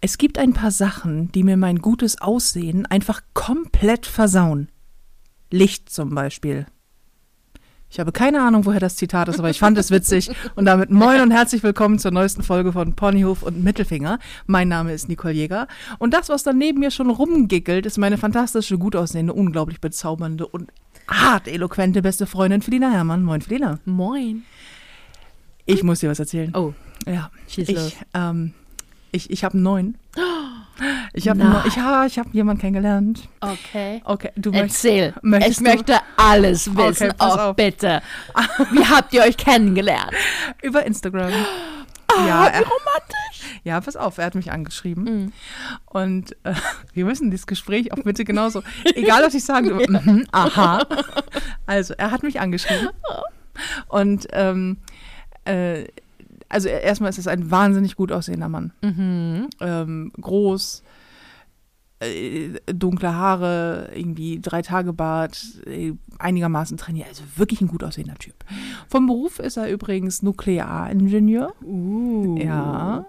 Es gibt ein paar Sachen, die mir mein gutes Aussehen einfach komplett versauen. Licht zum Beispiel. Ich habe keine Ahnung, woher das Zitat ist, aber ich fand es witzig. Und damit moin und herzlich willkommen zur neuesten Folge von Ponyhof und Mittelfinger. Mein Name ist Nicole Jäger. Und das, was da neben mir schon rumgickelt, ist meine fantastische, gut aussehende, unglaublich bezaubernde und hart eloquente beste Freundin Felina Herrmann. Moin, Felina. Moin. Ich muss dir was erzählen. Oh, Ja. schieß Ich, los. ähm, ich, ich habe einen neuen. Ich habe ich, ja, ich hab jemanden kennengelernt. Okay. Okay, du möchtest. Erzähl. möchtest ich du- möchte alles wissen. Okay, pass oh, auf. bitte. Wie habt ihr euch kennengelernt? Über Instagram. Ah, ja, wie romantisch. ja, pass auf, er hat mich angeschrieben. Mhm. Und äh, wir müssen dieses Gespräch auch bitte genauso. Egal, was ich sage, mhm, aha. Also, er hat mich angeschrieben. Und ähm, äh, also erstmal ist es ein wahnsinnig gut aussehender Mann. Mhm. ähm, groß, äh, dunkle Haare, irgendwie drei Tage Bart, äh, einigermaßen trainiert, also wirklich ein gut aussehender Typ. Vom Beruf ist er übrigens Nuklearingenieur, Uh. ja,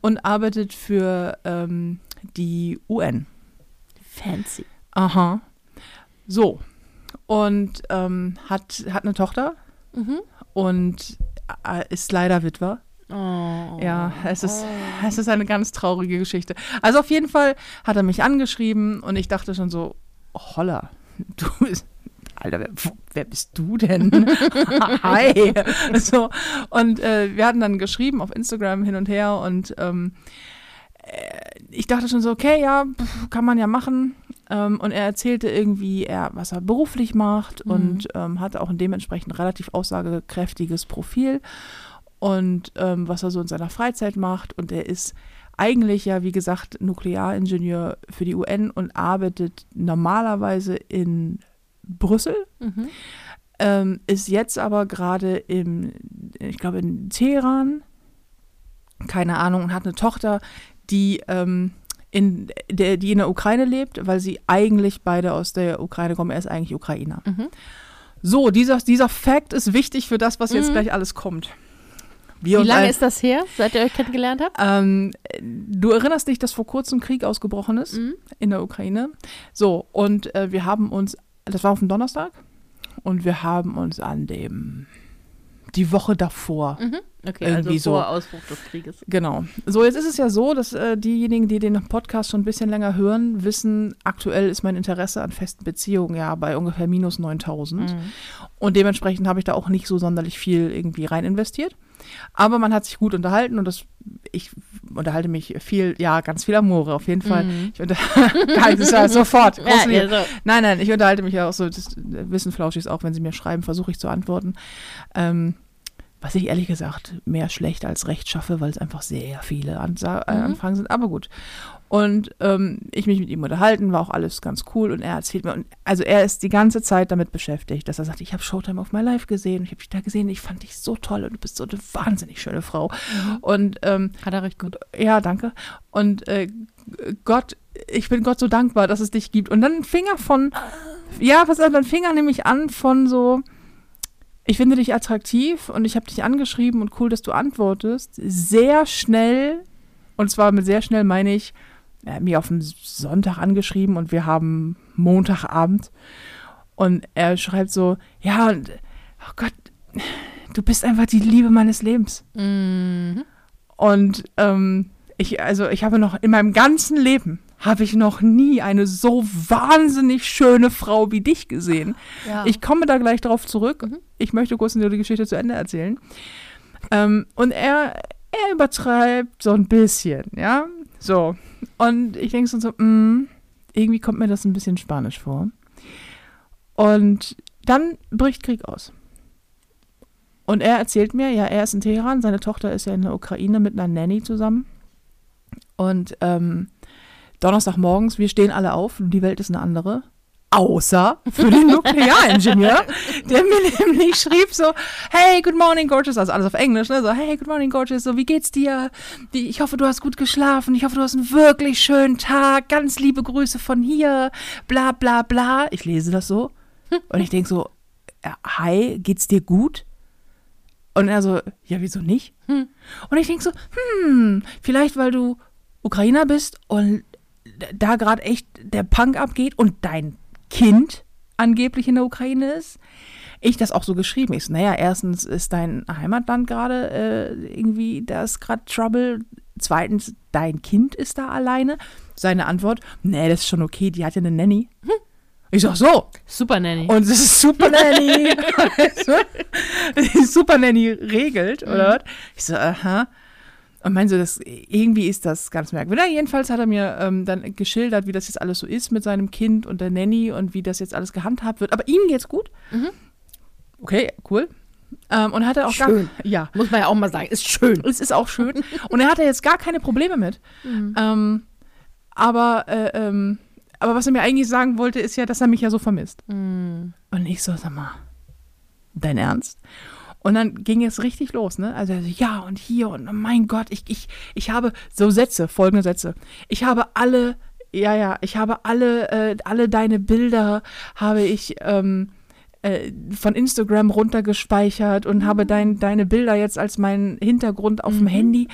und arbeitet für ähm, die UN. Fancy. Aha. So. Und ähm, hat, hat eine Tochter Mhm. und ist leider Witwer. Oh. Ja, es ist, es ist eine ganz traurige Geschichte. Also auf jeden Fall hat er mich angeschrieben und ich dachte schon so, oh, holla, du bist, Alter, wer, wer bist du denn? Hi. So, und äh, wir hatten dann geschrieben auf Instagram hin und her und ähm, äh, ich dachte schon so, okay, ja, kann man ja machen. Ähm, und er erzählte irgendwie, er, was er beruflich macht Mhm. und ähm, hatte auch ein dementsprechend relativ aussagekräftiges Profil und ähm, was er so in seiner Freizeit macht. Und er ist eigentlich ja, wie gesagt, Nuklearingenieur für die UN und arbeitet normalerweise in Brüssel, Mhm. ähm, ist jetzt aber gerade im, ich glaube, in Teheran, keine Ahnung, und hat eine Tochter, die ähm, in der, die in der Ukraine lebt, weil sie eigentlich beide aus der Ukraine kommen. Er ist eigentlich Ukrainer. Mhm. So, dieser, dieser Fact ist wichtig für das, was jetzt Mhm. gleich alles kommt. Wie Wir und lange all- ist das her, seit ihr euch kennengelernt habt? ähm, du erinnerst dich, dass vor kurzem Krieg ausgebrochen ist Mhm. in der Ukraine. So, und äh, wir haben uns, das war auf dem Donnerstag, und wir haben uns an dem, die Woche davor, Mhm. Okay, Irgendwie also so. vor Ausbruch des Krieges. genau. So, jetzt ist es ja so, dass äh, diejenigen, die den Podcast schon ein bisschen länger hören, wissen, aktuell ist mein Interesse an festen Beziehungen ja bei ungefähr minus 9000. Mhm. Und dementsprechend habe ich da auch nicht so sonderlich viel irgendwie rein investiert. Aber man hat sich gut unterhalten und das, ich unterhalte mich viel, ja, ganz viel Amore auf jeden Fall. Mhm. Ich unter das ist ja sofort. Ja, ja, so. Nein, nein, ich unterhalte mich ja auch so, das wissen Flauschis auch, wenn sie mir schreiben, versuche ich zu antworten. Ähm, was ich ehrlich gesagt mehr schlecht als recht schaffe, weil es einfach sehr viele Ansa äh, Mhm. Anfragen sind, aber gut. Und ähm, ich mich mit ihm unterhalten, war auch alles ganz cool und er erzählt mir, und, also er ist die ganze Zeit damit beschäftigt, dass er sagt, ich habe Showtime auf My Life gesehen, ich habe dich da gesehen, ich fand dich so toll und du bist so eine wahnsinnig schöne Frau. Und ähm, Hat er recht gut. ja, danke. Und äh, Gott, ich bin Gott so dankbar, dass es dich gibt. Und dann fing er von, ja, was dann fing er nämlich an von so, ich finde dich attraktiv und ich habe dich angeschrieben und cool, dass du antwortest. Sehr schnell, und zwar mit sehr schnell meine ich, er hat mich auf den Sonntag angeschrieben und wir haben Montagabend. Und er schreibt so, ja, und, oh Gott, du bist einfach die Liebe meines Lebens. Mhm. Und ähm, ich, also ich habe noch in meinem ganzen Leben habe ich noch nie eine so wahnsinnig schöne Frau wie dich gesehen. Ja. Ich komme da gleich drauf zurück. Mhm. Ich möchte kurz nur die Geschichte zu Ende erzählen. Ähm, und er, er übertreibt so ein bisschen, ja. So. Und ich denke so, so mm, irgendwie kommt mir das ein bisschen spanisch vor. Und dann bricht Krieg aus. Und er erzählt mir, ja, er ist in Teheran, seine Tochter ist ja in der Ukraine mit einer Nanny zusammen. Und ähm, Donnerstagmorgens, wir stehen alle auf, die Welt ist eine andere. Außer für den Nuklearingenieur, der mir nämlich schrieb so, hey, good morning, gorgeous, also alles auf Englisch, ne? so, hey, good morning, gorgeous, so, wie geht's dir? Ich hoffe, du hast gut geschlafen, ich hoffe, du hast einen wirklich schönen Tag, ganz liebe Grüße von hier, bla, bla, bla. Ich lese das so und ich denke so, ja, hi, geht's dir gut? Und er so, ja, wieso nicht? Hm. Und ich denke so, hm, vielleicht weil du Ukrainer bist und da gerade echt der Punk abgeht und dein Kind angeblich in der Ukraine ist. Ich das auch so geschrieben. Ich so, naja, erstens ist dein Heimatland gerade äh, irgendwie, da ist gerade Trouble. Zweitens, dein Kind ist da alleine. Seine Antwort, nee, das ist schon okay, die hat ja eine Nanny. Ich sag so, Super Nanny. und es ist Super Nanny. die Super Nanny regelt, oder was? Ich so, aha. Und meinte so, das, irgendwie ist das ganz merkwürdig. Jedenfalls hat er mir ähm, dann geschildert, wie das jetzt alles so ist mit seinem Kind und der Nanny und wie das jetzt alles gehandhabt wird. Aber ihm geht's gut. Okay, cool. Ähm, und hat er auch Schön. gar ja, Muss man ja auch mal sagen. Ist schön. es ist auch schön. Und er hatte jetzt gar keine Probleme mit. Ähm, aber, äh, ähm, aber was er mir eigentlich sagen wollte, ist ja, dass er mich ja so vermisst. Mhm. Und ich so, sag mal, dein Ernst? Und dann ging es richtig los, ne? Also, er so, ja, und hier, und mein Gott, ich, ich, ich habe so Sätze, folgende Sätze. Ich habe alle, ja, ja, ich habe alle, äh, alle deine Bilder habe ich ähm, äh, von Instagram runtergespeichert und habe dein, deine Bilder jetzt als meinen Hintergrund auf dem Handy.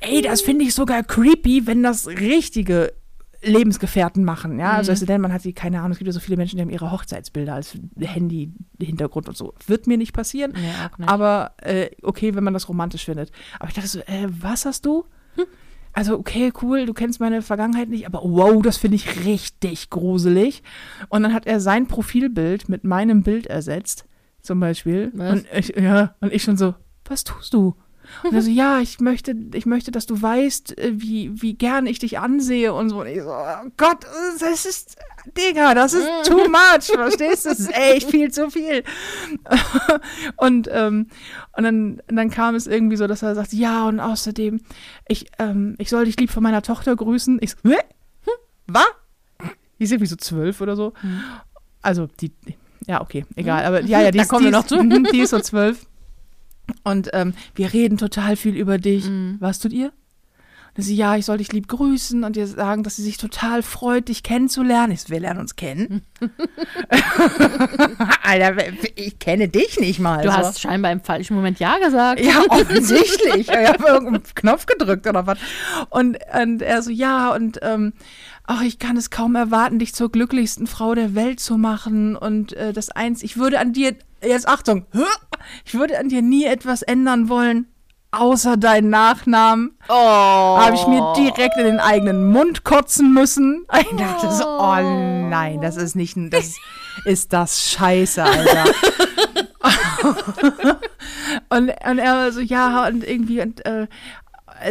Ey, das finde ich sogar creepy, wenn das richtige Lebensgefährten machen, ja. Also, also denn man hat sie, keine Ahnung, es gibt ja so viele Menschen, die haben ihre Hochzeitsbilder als Handy-Hintergrund und so. Wird mir nicht passieren. Nee, nicht. Aber äh, okay, wenn man das romantisch findet. Aber ich dachte so, äh, was hast du? Also, okay, cool, du kennst meine Vergangenheit nicht, aber wow, das finde ich richtig gruselig. Und dann hat er sein Profilbild mit meinem Bild ersetzt, zum Beispiel. Was? Und ich, ja, und ich schon so, was tust du? Und er so, ja, ich möchte, ich möchte, dass du weißt, äh, wie, wie gern ich dich ansehe und so. Und ich so, oh Gott, das ist, Digga, das ist too much, verstehst du? Das ist echt viel zu viel. Und, ähm, und dann, dann kam es irgendwie so, dass er sagt, ja, und außerdem, ich, ähm, ich soll dich lieb von meiner Tochter grüßen. Ich so, hä? Hm? Was? Die ist irgendwie so zwölf oder so. Also, die, ja, okay, egal. Aber ja, ja, die Da ist, kommen die wir noch zu. Die ist so zwölf. Und ähm, wir reden total viel über dich. Mhm. Was tut ihr? Und sie, ja, ich soll dich lieb grüßen und dir sagen, dass sie sich total freut, dich kennenzulernen. Ich so, wir lernen uns kennen. Alter, ich kenne dich nicht mal. Du so. hast scheinbar im falschen Moment Ja gesagt. Ja, offensichtlich. Ich habe irgendeinen Knopf gedrückt oder was. Und, und er so, ja, und ähm, ach, ich kann es kaum erwarten, dich zur glücklichsten Frau der Welt zu machen. Und äh, das eins, ich würde an dir, jetzt Achtung, ich würde an dir nie etwas ändern wollen, außer deinen Nachnamen. Oh. Habe ich mir direkt in den eigenen Mund kotzen müssen. Ich dachte so, oh nein, das ist nicht, ein- das ist das Scheiße, Alter. und, und er so, ja, und irgendwie, und, äh,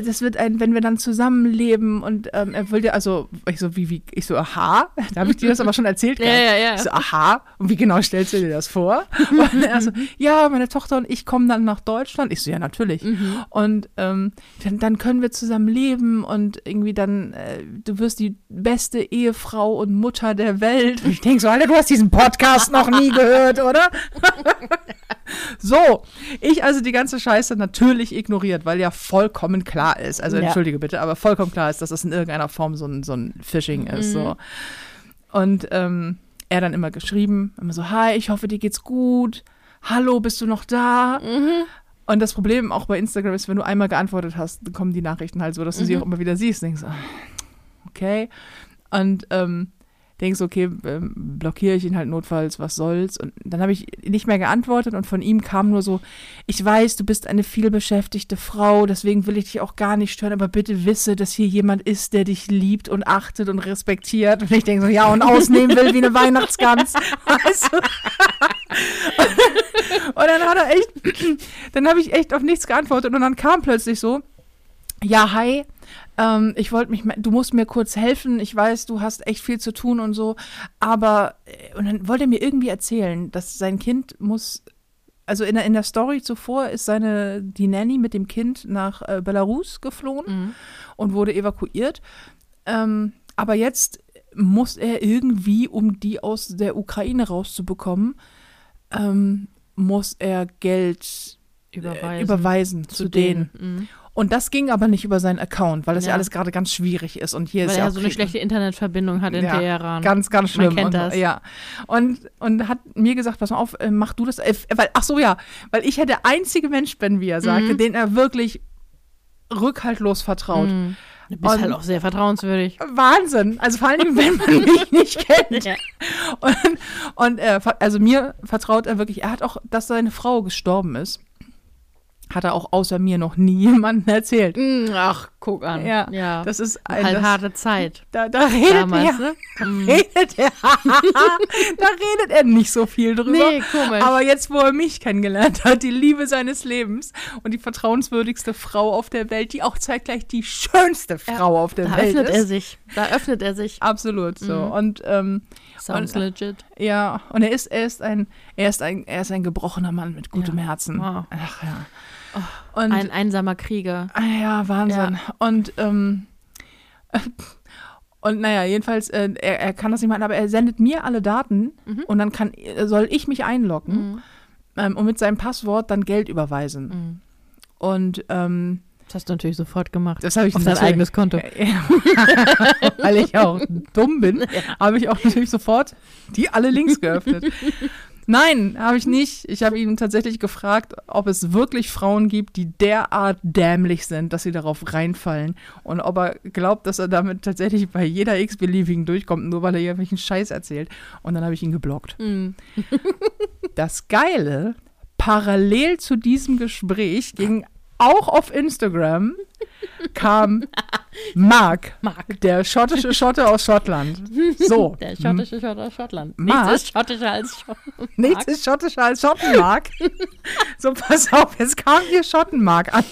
das wird ein, wenn wir dann zusammenleben und ähm, er will dir, also ich so, wie, wie, ich so, aha, da habe ich dir das aber schon erzählt. Ja, ja, ja. Ich so, aha, und wie genau stellst du dir das vor? Und er so, ja, meine Tochter und ich kommen dann nach Deutschland. Ich so, ja, natürlich. Mhm. Und ähm, dann, dann können wir zusammen leben und irgendwie dann, äh, du wirst die beste Ehefrau und Mutter der Welt. Und ich denke so, Alter, du hast diesen Podcast noch nie gehört, oder? so, ich also die ganze Scheiße natürlich ignoriert, weil ja vollkommen klar ist, also Ja. entschuldige bitte, aber vollkommen klar ist, dass das in irgendeiner Form so ein, so ein Phishing ist. So. Und ähm, er dann immer geschrieben, immer so, hi, ich hoffe, dir geht's gut. Hallo, bist du noch da? Und das Problem auch bei Instagram ist, wenn du einmal geantwortet hast, dann kommen die Nachrichten halt so, dass du sie auch immer wieder siehst. Denkst, ah, okay. Und ähm, denkst, okay, ähm, blockiere ich ihn halt notfalls, was soll's. Und dann habe ich nicht mehr geantwortet und von ihm kam nur so, ich weiß, du bist eine vielbeschäftigte Frau, deswegen will ich dich auch gar nicht stören, aber bitte wisse, dass hier jemand ist, der dich liebt und achtet und respektiert. Und ich denke so, ja, und ausnehmen will wie eine Weihnachtsgans. Weißt du? Und dann hat er echt, dann habe ich echt auf nichts geantwortet und dann kam plötzlich so, ja, hi, ähm, ich wollte mich, du musst mir kurz helfen, ich weiß, du hast echt viel zu tun und so, aber, äh, und dann wollte er mir irgendwie erzählen, dass sein Kind muss, also in der, in der Story zuvor ist seine, die Nanny mit dem Kind nach äh, Belarus geflohen Mhm. und wurde evakuiert, ähm, aber jetzt muss er irgendwie, um die aus der Ukraine rauszubekommen, ähm, muss er Geld Überweisen. äh, überweisen zu, denen. Mhm. Und das ging aber nicht über seinen Account, weil das ja, Ja. alles gerade ganz schwierig ist. Und hier Weil ist ja er auch so eine schlechte Internetverbindung hat in Ja, Teheran. Ganz, ganz schlimm. Man kennt und, das. Ja. Und, und hat mir gesagt, pass mal auf, äh, mach du das. Äh, weil, ach so, ja, weil ich ja der einzige Mensch bin, wie er sagte, Mhm. den er wirklich rückhaltlos vertraut. Mhm. Du bist Und- halt auch sehr vertrauenswürdig. Wahnsinn. Also vor Dingen, wenn man mich nicht kennt. Ja. Und, und er, ver- also mir vertraut er wirklich, er hat auch, dass seine Frau gestorben ist, hat er auch außer mir noch nie jemandem erzählt. Mm, Ach, guck an. Ja, ja. Das ist ein, halt das, harte Zeit. da, da redet Damals, er, ne? Mm. redet er, da redet er nicht so viel drüber. Nee, komisch. Aber jetzt, wo er mich kennengelernt hat, die Liebe seines Lebens und die vertrauenswürdigste Frau auf der Welt, die auch zeitgleich die schönste Frau auf der da Welt öffnet ist. er sich. Da öffnet er sich. Absolut so. Mhm. Und ähm, Sounds Und- legit. ja, und er ist, er ist ein, er ist ein, er ist ein gebrochener Mann mit gutem Ja. Herzen. Wow. Ach ja. Und Ein einsamer Krieger. ah, ja, Wahnsinn. Und ähm, und naja, jedenfalls, äh, er, er kann das nicht machen, aber er sendet mir alle Daten Mhm. und dann kann, soll ich mich einloggen Mhm. ähm, und mit seinem Passwort dann Geld überweisen. Mhm. Und ähm, Das hast du natürlich sofort gemacht. das habe ich Auf dein eigenes Konto. Ja. Weil ich auch dumm bin, habe ich auch natürlich sofort die alle Links geöffnet. Nein, habe ich nicht. Ich habe ihn tatsächlich gefragt, ob es wirklich Frauen gibt, die derart dämlich sind, dass sie darauf reinfallen. Und ob er glaubt, dass er damit tatsächlich bei jeder x-beliebigen durchkommt, nur weil er irgendwelchen Scheiß erzählt. Und dann habe ich ihn geblockt. Mhm. Das Geile, parallel zu diesem Gespräch ging auch auf Instagram kam Mark, Mark. der schottische Schotte aus Schottland. So. Der schottische Schotte aus Schottland. Mark? Nichts ist schottischer als Schottland. Nichts ist schottischer als Schottenmark. so, pass auf, jetzt kam hier Schottenmark an,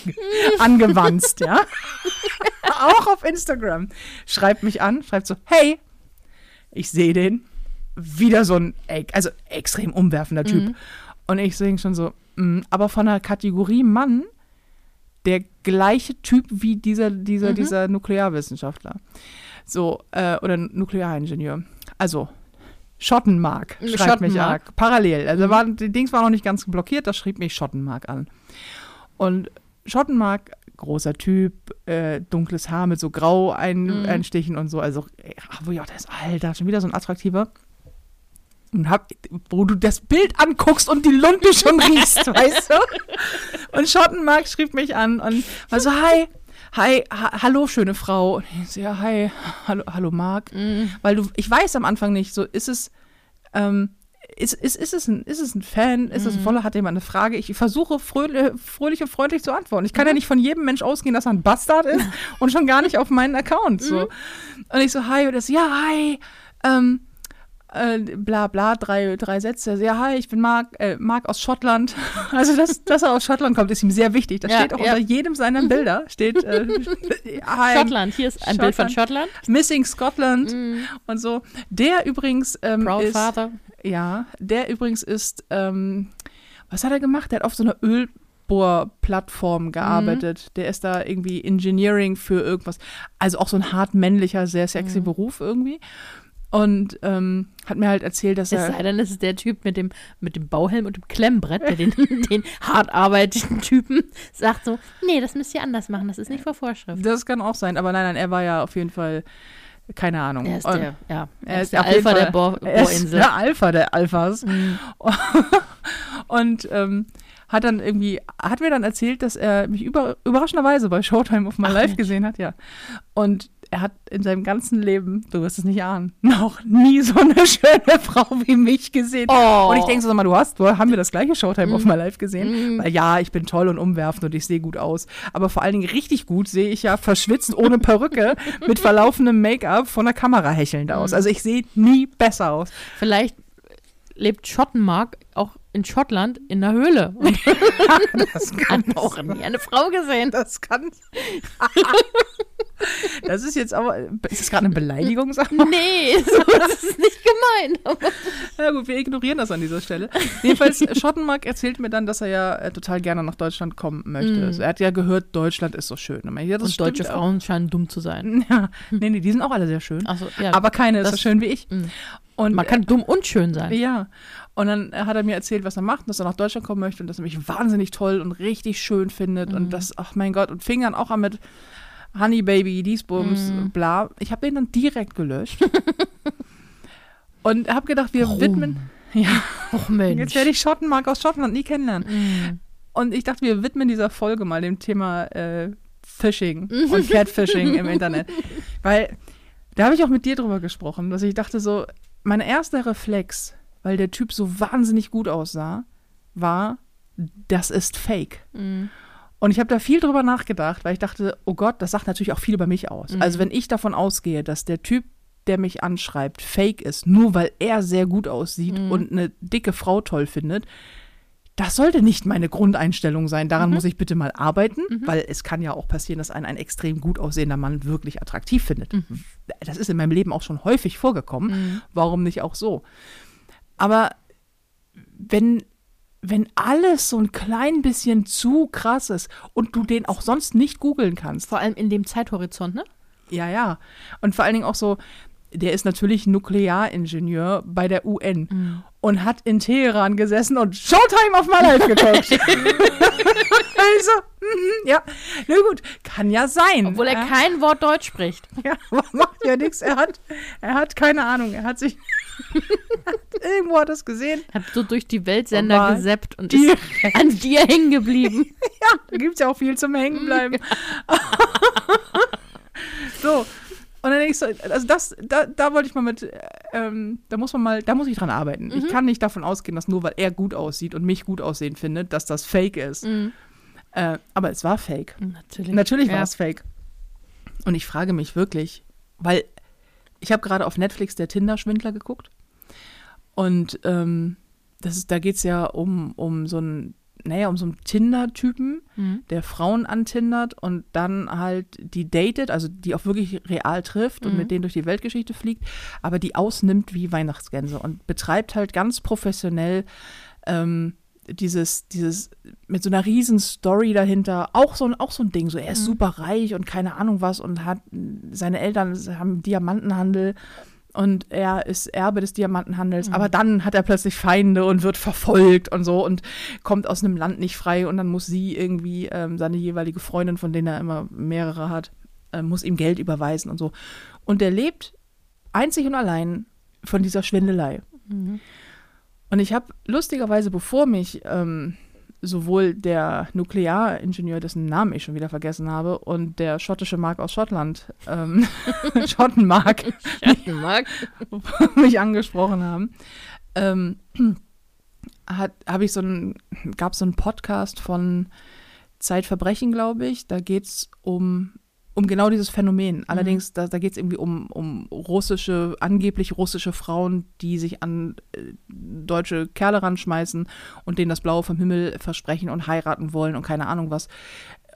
angewanzt, ja. Auch auf Instagram. Schreibt mich an, schreibt so, hey, ich sehe den. Wieder so ein, also extrem umwerfender Typ. Mhm. Und ich sehe schon so, mm, aber von der Kategorie Mann, der gleiche Typ wie dieser, dieser, Mhm. dieser Nuklearwissenschaftler. So, äh, oder Nuklearingenieur. Also, Schottenmark schreibt mich Schottenmark. an. Parallel. Mhm. Also war, die Dings war noch nicht ganz blockiert, da schrieb mich Schottenmark an. Und Schottenmark, großer Typ, äh, dunkles Haar mit so grau ein, Mhm. einstichen und so. Also, äh, wo ich auch das, Alter, schon wieder so ein attraktiver. Und hab, wo du das Bild anguckst und die Lunte schon riechst, weißt du? Und Schottenmark schrieb mich an und war so, hi, hi, ha, hallo, schöne Frau. Und ich so, ja, hi, hallo, hallo, Mark. Mhm. Weil du, ich weiß am Anfang nicht, so, ist es, ähm, ist, ist, ist, es ein, ist es ein Fan? Ist es ein Voller? Hat jemand eine Frage? Ich versuche fröhlich, fröhlich und freundlich zu antworten. Ich kann ja nicht von jedem Mensch ausgehen, dass er ein Bastard ist und schon gar nicht auf meinen Account. So. Und ich so, hi, und das, ja, hi, ähm, äh, bla bla, drei, drei Sätze. Ja, hi, ich bin Marc, äh, Marc aus Schottland. Also, dass, dass er aus Schottland kommt, ist ihm sehr wichtig. Das Ja, steht auch ja. unter jedem seiner Bilder. Steht, äh, hi, Schottland. Hier ist ein Bild von Schottland. Missing Scotland Mhm. und so. Der übrigens ähm, Proud ist, Father. ja, der übrigens ist, ähm, was hat er gemacht? Der hat auf so einer Ölbohrplattform gearbeitet. Der ist da irgendwie Engineering für irgendwas. Also auch so ein hart männlicher, sehr sexy Mhm. Beruf irgendwie. Und ähm, hat mir halt erzählt, dass Es er. sei denn, es ist der Typ mit dem, mit dem Bauhelm und dem Klemmbrett, der den, den hart arbeitenden Typen sagt so, nee, das müsst ihr anders machen, das ist nicht vor Vorschrift. Das kann auch sein, aber nein, nein, er war ja auf jeden Fall, keine Ahnung. Er ist Und der, ja, er er ist ist der Alpha der Fall- er ist Bohrinsel. der Alpha der Alphas. Mhm. Und ähm, hat dann irgendwie, hat mir dann erzählt, dass er mich über, überraschenderweise bei Showtime auf My Ach, Life gesehen hat, ja. Und er hat in seinem ganzen Leben, du wirst es nicht ahnen, noch nie so eine schöne Frau wie mich gesehen. Oh. Und ich denke so, sag mal, du hast, haben wir das gleiche Showtime auf My Life gesehen? Mm. Weil ja, ich bin toll und umwerfend und ich sehe gut aus. Aber vor allen Dingen richtig gut sehe ich ja verschwitzt, ohne Perücke, mit verlaufendem Make-up von der Kamera hechelnd aus. Mm. Also ich sehe nie besser aus. Vielleicht lebt Schottenmark auch in Schottland in einer Höhle und Das hat auch nie eine Frau gesehen. Das kann. das ist jetzt aber. Ist das gerade eine Beleidigung? Sag mal? Nee, so ist es nicht gemeint. Ja, gut, wir ignorieren das an dieser Stelle. Jedenfalls, äh, Schottenmark erzählt mir dann, dass er ja äh, total gerne nach Deutschland kommen möchte. Mhm. Also, er hat ja gehört, Deutschland ist so schön. Und ich, ja, das und deutsche auch. Frauen scheinen dumm zu sein. Ja, nee, nee, die sind auch alle sehr schön. Achso, ja. aber keine ist so das- schön wie ich. Mhm. Und man kann dumm und schön sein. Äh, ja. Und dann hat er mir erzählt, was er macht, dass er nach Deutschland kommen möchte und dass er mich wahnsinnig toll und richtig schön findet. Mhm. Und das, ach mein Gott, und fing dann auch an mit Honey Baby, dies, Bums, Mhm. bla. Ich habe den dann direkt gelöscht. und habe gedacht, wir Warum? widmen. Ja, Och Mensch. jetzt werde ich Schottenmark aus Schottland nie kennenlernen. Mhm. Und ich dachte, wir widmen dieser Folge mal dem Thema äh, Phishing und Catfishing im Internet. Weil da habe ich auch mit dir drüber gesprochen, dass ich dachte so, mein erster Reflex, weil der Typ so wahnsinnig gut aussah, war, das ist fake. Mhm. Und ich habe da viel drüber nachgedacht, weil ich dachte, oh Gott, das sagt natürlich auch viel über mich aus. Mhm. Also wenn ich davon ausgehe, dass der Typ, der mich anschreibt, fake ist, nur weil er sehr gut aussieht Mhm. und eine dicke Frau toll findet, das sollte nicht meine Grundeinstellung sein. Daran Mhm. muss ich bitte mal arbeiten, weil es kann ja auch passieren, dass einen ein extrem gut aussehender Mann wirklich attraktiv findet. Mhm. Das ist in meinem Leben auch schon häufig vorgekommen. Warum nicht auch so? Aber wenn, wenn alles so ein klein bisschen zu krass ist und du den auch sonst nicht googeln kannst, Vor allem in dem Zeithorizont, ne? ja, ja. Und vor allen Dingen auch so, der ist natürlich Nuklearingenieur bei der UN Mhm. und hat in Teheran gesessen und Showtime of my life geguckt. also, mhm, ja, na gut, kann ja sein. Obwohl er ja, kein Wort Deutsch spricht. ja, macht ja nichts. Er hat, er hat keine Ahnung. Er hat sich irgendwo hat es gesehen. Hat so durch die Weltsender Aber gesappt und ist an dir hängen geblieben. Ja, da gibt es ja auch viel zum Hängenbleiben. so. Und dann denke ich so, also das, da, da wollte ich mal mit, äh, ähm, da muss man mal, da muss ich dran arbeiten. Ich kann nicht davon ausgehen, dass nur weil er gut aussieht und mich gut aussehen findet, dass das fake ist. Äh, aber es war fake. Natürlich. Natürlich war ja. es fake. Und ich frage mich wirklich, weil ich habe gerade auf Netflix der Tinder-Schwindler geguckt. Und ähm, das ist, da geht es ja um, um so einen, naja, um so einen Tinder-Typen, Mhm. der Frauen antindert und dann halt die datet, also die auch wirklich real trifft und mit denen durch die Weltgeschichte fliegt, aber die ausnimmt wie Weihnachtsgänse und betreibt halt ganz professionell ähm, dieses, dieses, mit so einer riesen Story dahinter, auch so, ein- auch so ein Ding, so er ist super reich und keine Ahnung was und hat, seine Eltern haben Diamantenhandel und er ist Erbe des Diamantenhandels, aber dann hat er plötzlich Feinde und wird verfolgt und so und kommt aus einem Land nicht frei und dann muss sie irgendwie ähm, seine jeweilige Freundin, von denen er immer mehrere hat, äh, muss ihm Geld überweisen und so. Und er lebt einzig und allein von dieser Schwindelei. Und ich habe lustigerweise, bevor mich ähm, sowohl der Nuklearingenieur, dessen Namen ich schon wieder vergessen habe, und der schottische Mark aus Schottland, ähm, Schottenmark, Mag. mich angesprochen haben, ähm, hat, habe ich so einen, gab es so einen Podcast von Zeitverbrechen, glaube ich. Da geht es um, um genau dieses Phänomen. Allerdings, da, da geht es irgendwie um, um russische, angeblich russische Frauen, die sich an äh, deutsche Kerle ranschmeißen und denen das Blaue vom Himmel versprechen und heiraten wollen und keine Ahnung was.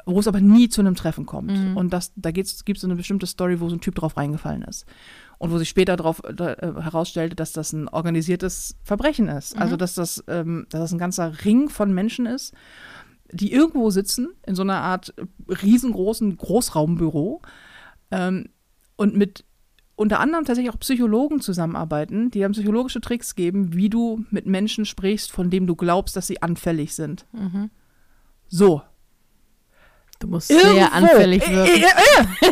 Wo es aber nie zu einem Treffen kommt. Und das, da gibt es so eine bestimmte Story, wo so ein Typ drauf reingefallen ist. Und wo sich später darauf äh, herausstellte, dass das ein organisiertes Verbrechen ist. Also, dass das, ähm, dass das ein ganzer Ring von Menschen ist, die irgendwo sitzen, in so einer Art riesengroßen Großraumbüro ähm, und mit unter anderem tatsächlich auch Psychologen zusammenarbeiten, die dann psychologische Tricks geben, wie du mit Menschen sprichst, von denen du glaubst, dass sie anfällig sind. So. Du musst sehr anfällig äh, wirken. äh, äh,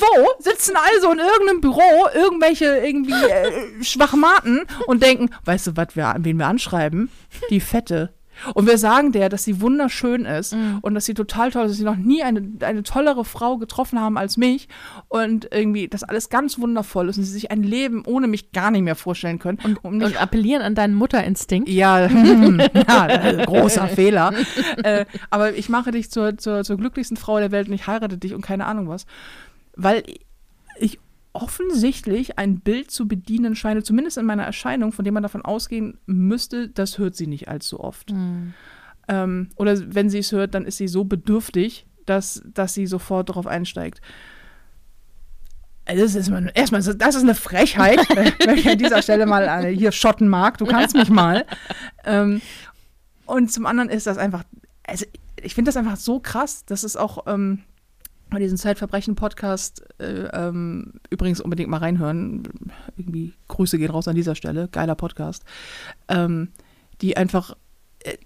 irgendwo sitzen also in irgendeinem Büro irgendwelche irgendwie äh, Schwachmaten und denken, weißt du, was wir, wen wir anschreiben? Die Fette. Und wir sagen der, dass sie wunderschön ist und dass sie total toll ist, dass sie noch nie eine, eine tollere Frau getroffen haben als mich und irgendwie, dass alles ganz wundervoll ist und sie sich ein Leben ohne mich gar nicht mehr vorstellen können. Und, nicht Und appellieren an deinen Mutterinstinkt. ja, hm, ja großer Fehler. Äh, aber ich mache dich zur, zur, zur glücklichsten Frau der Welt und ich heirate dich und keine Ahnung was. Weil ich offensichtlich ein Bild zu bedienen scheine, zumindest in meiner Erscheinung, von dem man davon ausgehen müsste, das hört sie nicht allzu oft. Ähm, oder wenn sie es hört, dann ist sie so bedürftig, dass, dass sie sofort darauf einsteigt. Also Das ist mal, erstmal, das ist eine Frechheit, wenn ich an dieser Stelle mal äh, hier schotten mag. Du kannst mich mal. Ähm, und zum anderen ist das einfach, also ich finde das einfach so krass, dass es auch ähm, bei diesem Zeitverbrechen-Podcast äh, ähm, übrigens unbedingt mal reinhören. Irgendwie Grüße gehen raus an dieser Stelle. Geiler Podcast. Ähm, die einfach äh,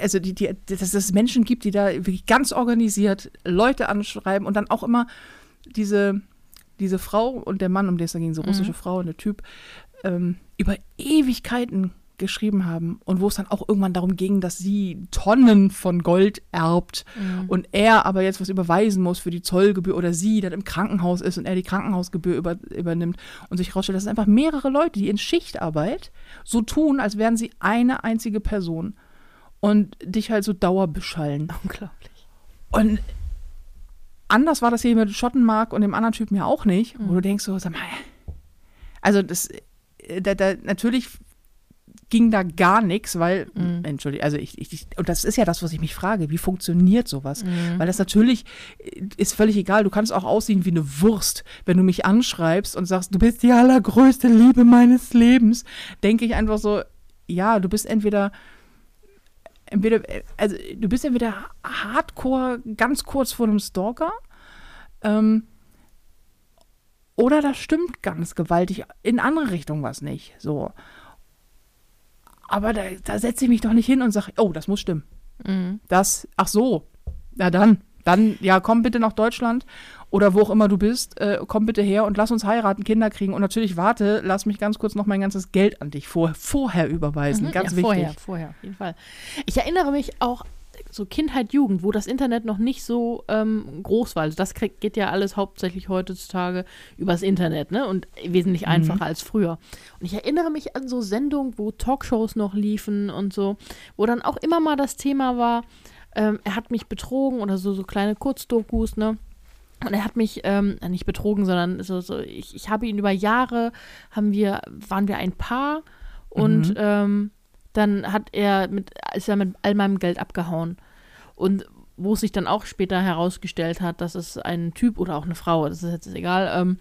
also die, die, dass es Menschen gibt, die da wirklich ganz organisiert Leute anschreiben und dann auch immer diese, diese Frau und der Mann, um den es da ging, so russische Frau und der Typ, ähm, über Ewigkeiten geschrieben haben und wo es dann auch irgendwann darum ging, dass sie Tonnen von Gold erbt Mhm. und er aber jetzt was überweisen muss für die Zollgebühr oder sie dann im Krankenhaus ist und er die Krankenhausgebühr über, übernimmt und sich herausstellt, das sind einfach mehrere Leute, die in Schichtarbeit so tun, als wären sie eine einzige Person und dich halt so dauerbeschallen. Unglaublich. Und anders war das hier mit Schottenmark und dem anderen Typen ja auch nicht, wo du denkst so, sag mal, also das, äh, da, da, natürlich ging da gar nichts, weil, entschuldige, also ich, ich, und das ist ja das, was ich mich frage, wie funktioniert sowas? Weil das natürlich äh, ist völlig egal, du kannst auch aussehen wie eine Wurst, wenn du mich anschreibst und sagst, du bist die allergrößte Liebe meines Lebens, denke ich einfach so, ja, du bist entweder entweder, also du bist entweder hardcore ganz kurz vor einem Stalker, ähm, oder das stimmt ganz gewaltig in andere Richtung was nicht. So. Aber da, da setze ich mich doch nicht hin und sage, oh, das muss stimmen. Mhm. Das, ach so, na dann, dann, ja, komm bitte nach Deutschland oder wo auch immer du bist, äh, komm bitte her und lass uns heiraten, Kinder kriegen und natürlich warte, lass mich ganz kurz noch mein ganzes Geld an dich vor, vorher überweisen, Mhm, ganz ja, wichtig. Vorher, vorher, auf jeden Fall. Ich erinnere mich auch so Kindheit, Jugend, wo das Internet noch nicht so ähm, groß war. Also das krieg, geht ja alles hauptsächlich heutzutage übers Internet, ne? Und wesentlich Mhm. einfacher als früher. Und ich erinnere mich an so Sendungen, wo Talkshows noch liefen und so, wo dann auch immer mal das Thema war, ähm, er hat mich betrogen oder so, so kleine Kurzdokus, ne? Und er hat mich ähm, nicht betrogen, sondern so, so ich, ich habe ihn über Jahre, haben wir, waren wir ein Paar und Mhm. ähm, dann hat er mit, ist er mit all meinem Geld abgehauen. Und wo es sich dann auch später herausgestellt hat, dass es ein Typ oder auch eine Frau, das ist jetzt egal, ähm,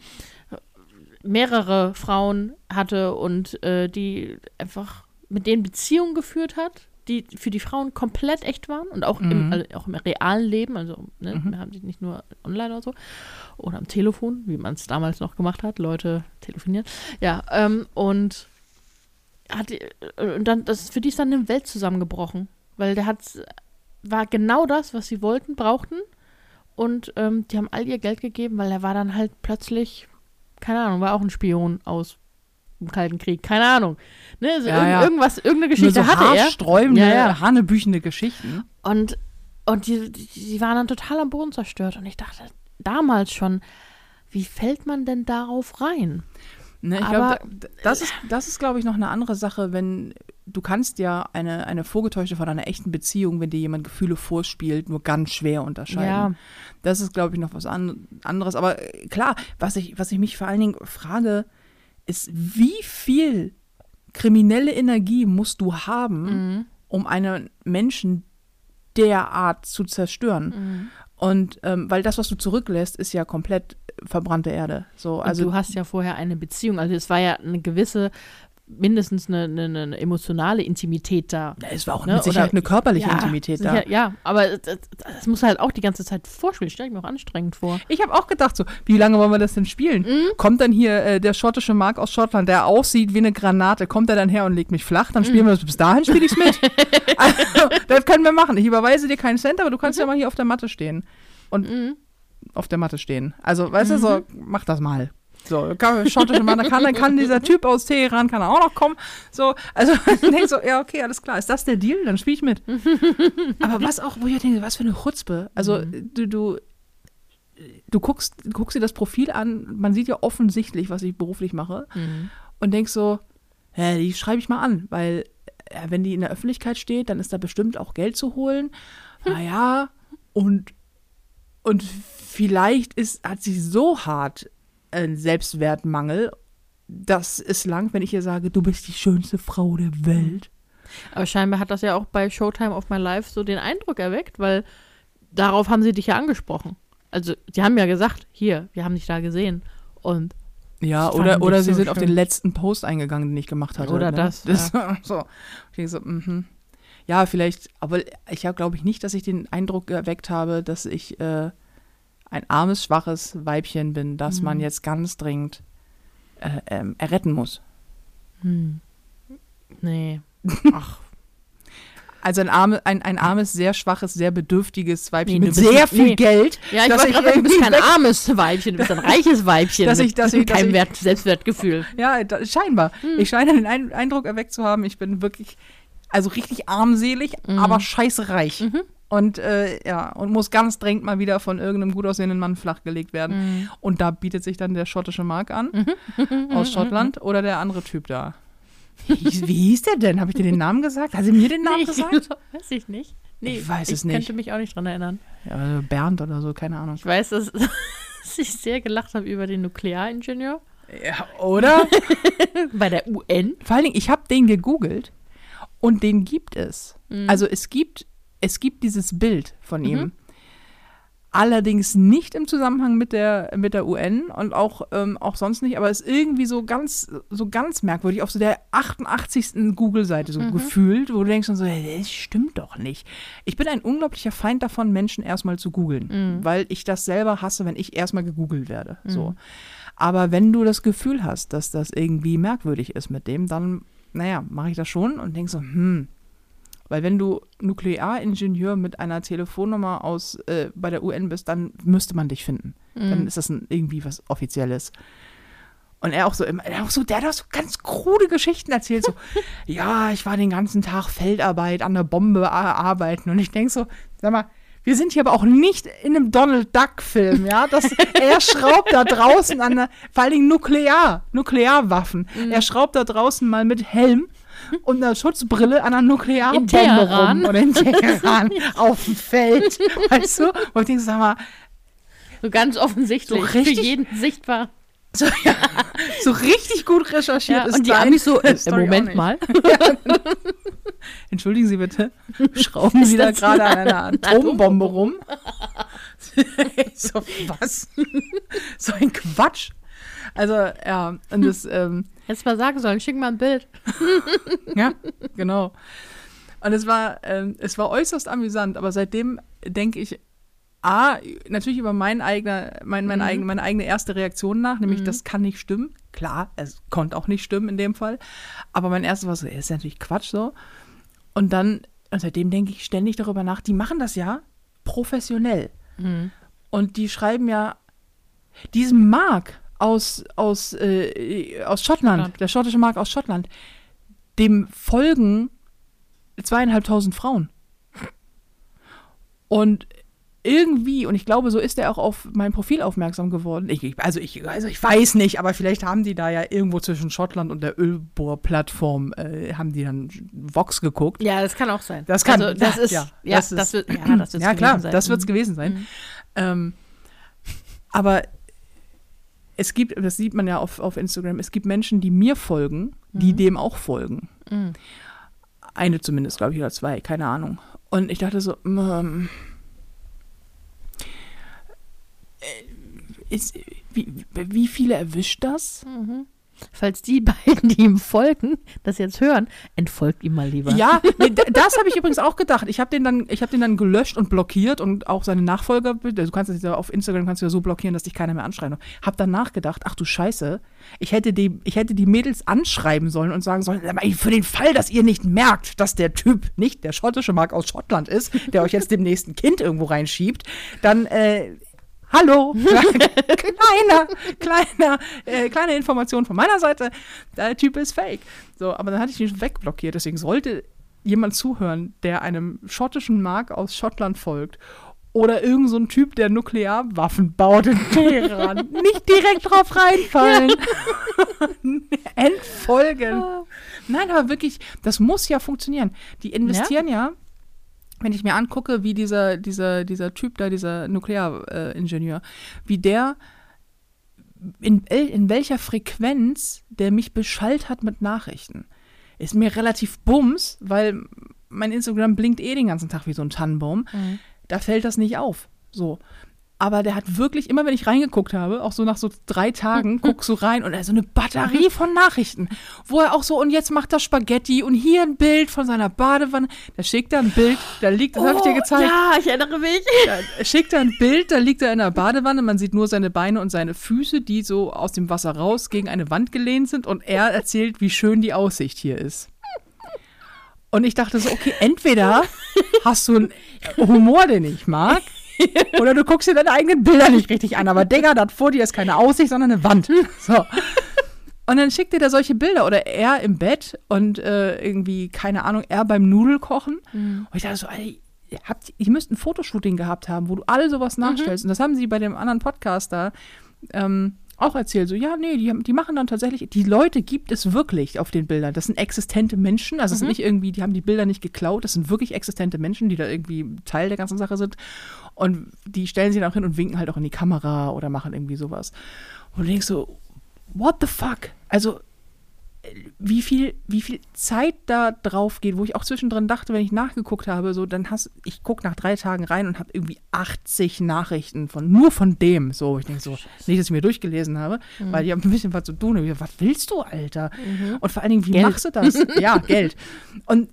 mehrere Frauen hatte und äh, die einfach mit denen Beziehungen geführt hat, die für die Frauen komplett echt waren und auch, im, Mhm. also auch im realen Leben, also ne, Mhm. wir haben sie nicht nur online oder so oder am Telefon, wie man es damals noch gemacht hat, Leute telefonieren. Ja, ähm, und hat äh, und dann das für die ist dann eine Welt zusammengebrochen, weil der hat war genau das, was sie wollten, brauchten und ähm, die haben all ihr Geld gegeben, weil er war dann halt plötzlich keine Ahnung, war auch ein Spion aus dem Kalten Krieg, keine Ahnung. Ne, also Ja, irg ja. irgendwas irgendeine Nur Geschichte so hatte er haarsträubende, Ja, ja. hanebüchende Geschichten. und und die, die waren dann total am Boden zerstört und ich dachte damals schon, wie fällt man denn darauf rein? Ne, ich glaube, das ist, das ist glaube ich, noch eine andere Sache, wenn du kannst ja eine, eine vorgetäuschte von einer echten Beziehung, wenn dir jemand Gefühle vorspielt, nur ganz schwer unterscheiden. Ja. Das ist, glaube ich, noch was an, anderes. Aber äh, klar, was ich, was ich mich vor allen Dingen frage, ist, wie viel kriminelle Energie musst du haben, Mhm. um einen Menschen derart zu zerstören? Mhm. Und ähm, weil das, was du zurücklässt, ist ja komplett verbrannte Erde. So, Also also du hast ja vorher eine Beziehung, also es war ja eine gewisse, mindestens eine, eine, eine emotionale Intimität da. Ja, es war auch Ne, mit Sicherheit oder- eine körperliche ja, Intimität da. sicher, Ja, aber das, das muss halt auch die ganze Zeit vorspielen. Stell ich mir auch anstrengend vor. Ich habe auch gedacht, so, wie lange wollen wir das denn spielen? Mhm. Kommt dann hier äh, der schottische Mark aus Schottland, der aussieht wie eine Granate, kommt er dann her und legt mich flach, dann Mhm. spielen wir das bis dahin, spiele ich's mit. also, das können wir machen. Ich überweise dir keinen Cent, aber du kannst ja mal hier auf der Matte stehen. Und Mhm. Auf der Matte stehen. Also, weißt du, so, mach das mal. So, kann, schottische Mann, kann, dann kann dieser Typ aus Teheran, kann er auch noch kommen. So, also, ich denke so, ja, okay, alles klar. Ist das der Deal? Dann spiele ich mit. Aber was auch, wo ich denke, was für eine Chutzpe. Also, du, du, du guckst, guckst dir das Profil an, man sieht ja offensichtlich, was ich beruflich mache Mhm. und denkst so, hä, die schreibe ich mal an, weil äh, wenn die in der Öffentlichkeit steht, dann ist da bestimmt auch Geld zu holen. Naja, und, und vielleicht ist, hat sie so hart einen Selbstwertmangel, dass es langt, wenn ich ihr sage, du bist die schönste Frau der Welt. Aber scheinbar hat das ja auch bei Showtime of My Life so den Eindruck erweckt, weil darauf haben sie dich ja angesprochen. Also, sie haben ja gesagt, hier, wir haben dich da gesehen. Und Ja, oder, oder sie so sind auf schön. den letzten Post eingegangen, den ich gemacht hatte. Oder ne? das, so. Ich denke so, mhm. Ja, vielleicht, aber ich habe, glaube ich, nicht, dass ich den Eindruck erweckt habe, dass ich äh, ein armes, schwaches Weibchen bin, das man Mhm. jetzt ganz dringend äh, ähm, erretten muss. hm. Nee. Ach, Also ein, arme, ein, ein armes, sehr schwaches, sehr bedürftiges Weibchen Nee, mit sehr nicht- viel nee. Geld. Ja, ich wollte gerade sagen, du bist kein armes Weibchen, du bist ein reiches Weibchen. Dass ich- mit dass ich- dass ich- Wert, Selbstwertgefühl. Ja, da, scheinbar. Hm. Ich scheine den Ein Eindruck erweckt zu haben, ich bin wirklich, also richtig armselig, Mhm. aber scheiße reich. Und äh, ja, und muss ganz dringend mal wieder von irgendeinem gut aussehenden Mann flachgelegt werden. Mhm. Und da bietet sich dann der schottische Mark an aus Schottland oder der andere Typ da. Wie, wie hieß der denn? Habe ich dir den Namen gesagt? Hat sie mir den Namen Nee, gesagt? weiß ich nicht. Nee, Ich weiß es Ich nicht. könnte mich auch nicht dran erinnern. Ja, Bernd oder so, keine Ahnung. Ich weiß, dass, dass ich sehr gelacht habe über den Nuklearingenieur Ja, oder? bei der UN. Vor allen Dingen, ich habe den gegoogelt und den gibt es. Also es gibt, es gibt dieses Bild von ihm. Allerdings nicht im Zusammenhang mit der, mit der UN und auch, ähm, auch sonst nicht, aber es ist irgendwie so ganz, so ganz merkwürdig auf so der 88. Google-Seite so gefühlt, wo du denkst so, hey, das stimmt doch nicht. Ich bin ein unglaublicher Feind davon, Menschen erstmal zu googeln, weil ich das selber hasse, wenn ich erstmal gegoogelt werde. So. Aber wenn du das Gefühl hast, dass das irgendwie merkwürdig ist mit dem, dann, naja, mache ich das schon und denk so, hm. Weil wenn du Nuklearingenieur mit einer Telefonnummer aus äh, bei der UN bist, dann müsste man dich finden. Dann ist das ein, irgendwie was Offizielles. Und er auch so immer, er auch so, der hat auch so ganz krude Geschichten erzählt, so, ja, ich war den ganzen Tag Feldarbeit an der Bombe arbeiten. Und ich denk so, sag mal, wir sind hier aber auch nicht in einem Donald Duck-Film, ja. Das, er schraubt da draußen an der, vor allen Dingen Nuklear, Nuklearwaffen. Er schraubt da draußen mal mit Helm und einer Schutzbrille an einer Nuklearbombe rum. Oder in Teheran auf dem Feld. Weißt du? Und ich denke, sag mal, So ganz offensichtlich. So richtig- Für jeden sichtbar. so, ja, so richtig gut recherchiert Ja, ist und die Amis so, äh, Moment mal. Entschuldigen Sie bitte, schrauben Sie da gerade an einer Atombombe rum? so, was? so ein Quatsch. Also, ja, und das, ähm, Hättest mal sagen sollen, schick mal ein Bild. ja, genau. Und es war, ähm, es war äußerst amüsant, aber seitdem denke ich, A, natürlich über mein eigener, mein, mein eigen, meine eigene erste Reaktion nach, nämlich das kann nicht stimmen. Klar, es konnte auch nicht stimmen in dem Fall. Aber mein erstes war so, ist natürlich Quatsch so. Und dann, seitdem denke ich ständig darüber nach, die machen das ja professionell. Und die schreiben ja diesen Mark aus, aus, äh, aus Schottland, Schottland. der schottische Mark aus Schottland, dem folgen zweieinhalbtausend Frauen. Und irgendwie, und ich glaube, so ist er auch auf mein Profil aufmerksam geworden. Ich, also, ich, also ich weiß nicht, aber vielleicht haben die da ja irgendwo zwischen Schottland und der Ölbohrplattform, äh, haben die dann Vox geguckt. Ja, das kann auch sein. Das kann- also, das ja, ist, ja, ja, das das, wird, ja, das wird's ja, klar, gewesen sein. das wird es Mhm. gewesen sein. Ähm, aber es gibt, das sieht man ja auf, auf Instagram, es gibt Menschen, die mir folgen, die Mhm. dem auch folgen. Eine zumindest, glaube ich, oder zwei, keine Ahnung. Und ich dachte so, ähm, äh, ist, wie, wie viele erwischt das? Falls die beiden, die ihm folgen, das jetzt hören, entfolgt ihm mal lieber. Ja, nee, das habe ich übrigens auch gedacht. Ich habe den dann, ich habe den dann gelöscht und blockiert und auch seine Nachfolger. Du kannst das ja auf Instagram kannst du ja so blockieren, dass dich keiner mehr anschreibt. Hab dann nachgedacht, ach du Scheiße, ich hätte die, ich hätte die Mädels anschreiben sollen und sagen sollen, für den Fall, dass ihr nicht merkt, dass der Typ nicht der schottische Mark aus Schottland ist, der euch jetzt dem nächsten Kind irgendwo reinschiebt, dann äh, Hallo, kleiner, kleiner, äh, kleine Information von meiner Seite. Der Typ ist fake. So, aber dann hatte ich ihn schon wegblockiert. Deswegen sollte jemand zuhören, der einem schottischen Mark aus Schottland folgt oder irgend so ein Typ, der Nuklearwaffen baut in Teheran, nicht direkt drauf reinfallen. Entfolgen. Nein, aber wirklich, das muss ja funktionieren. Die investieren ja, wenn ich mir angucke, wie dieser, dieser, dieser Typ da, dieser Nuklearingenieur, wie der in, in welcher Frequenz der mich beschallt hat mit Nachrichten. Ist mir relativ bums, weil mein Instagram blinkt eh den ganzen Tag wie so ein Tannenbaum. Da fällt das nicht auf. So. Aber der hat wirklich, immer wenn ich reingeguckt habe, auch so nach so drei Tagen, guckst du rein und er hat so eine Batterie von Nachrichten, wo er auch so, und jetzt macht er Spaghetti und hier ein Bild von seiner Badewanne. Da schickt er ein Bild, da liegt, das habe ich dir gezeigt. Ja, ich erinnere mich. Da schickt er ein Bild, da liegt er in der Badewanne, man sieht nur seine Beine und seine Füße, die so aus dem Wasser raus gegen eine Wand gelehnt sind und er erzählt, wie schön die Aussicht hier ist. Und ich dachte so, okay, entweder hast du einen Humor, den ich mag, oder du guckst dir deine eigenen Bilder nicht richtig an. Aber Digga, das vor dir ist keine Aussicht, sondern eine Wand. So. Und dann schickt dir da solche Bilder oder er im Bett und äh, irgendwie, keine Ahnung, er beim Nudelkochen. Und ich dachte so, ihr, habt, ihr müsst ein Fotoshooting gehabt haben, wo du alle sowas nachstellst. Und das haben sie bei dem anderen Podcaster ähm, auch erzählt. So, ja, nee, die, die machen dann tatsächlich, die Leute gibt es wirklich auf den Bildern. Das sind existente Menschen. Also es sind nicht irgendwie, die haben die Bilder nicht geklaut. Das sind wirklich existente Menschen, die da irgendwie Teil der ganzen Sache sind. Und die stellen sich dann auch hin und winken halt auch in die Kamera oder machen irgendwie sowas. Und du denkst so, what the fuck? Also, wie viel, wie viel Zeit da drauf geht, wo ich auch zwischendrin dachte, wenn ich nachgeguckt habe, so, dann hast ich gucke nach drei Tagen rein und habe irgendwie 80 Nachrichten von nur von dem. So, ich denke so, nicht, dass ich mir durchgelesen habe, weil die haben ein bisschen was zu tun. Ich, was willst du, Alter? Und vor allen Dingen, wie Geld. machst du das? ja, Geld. Und,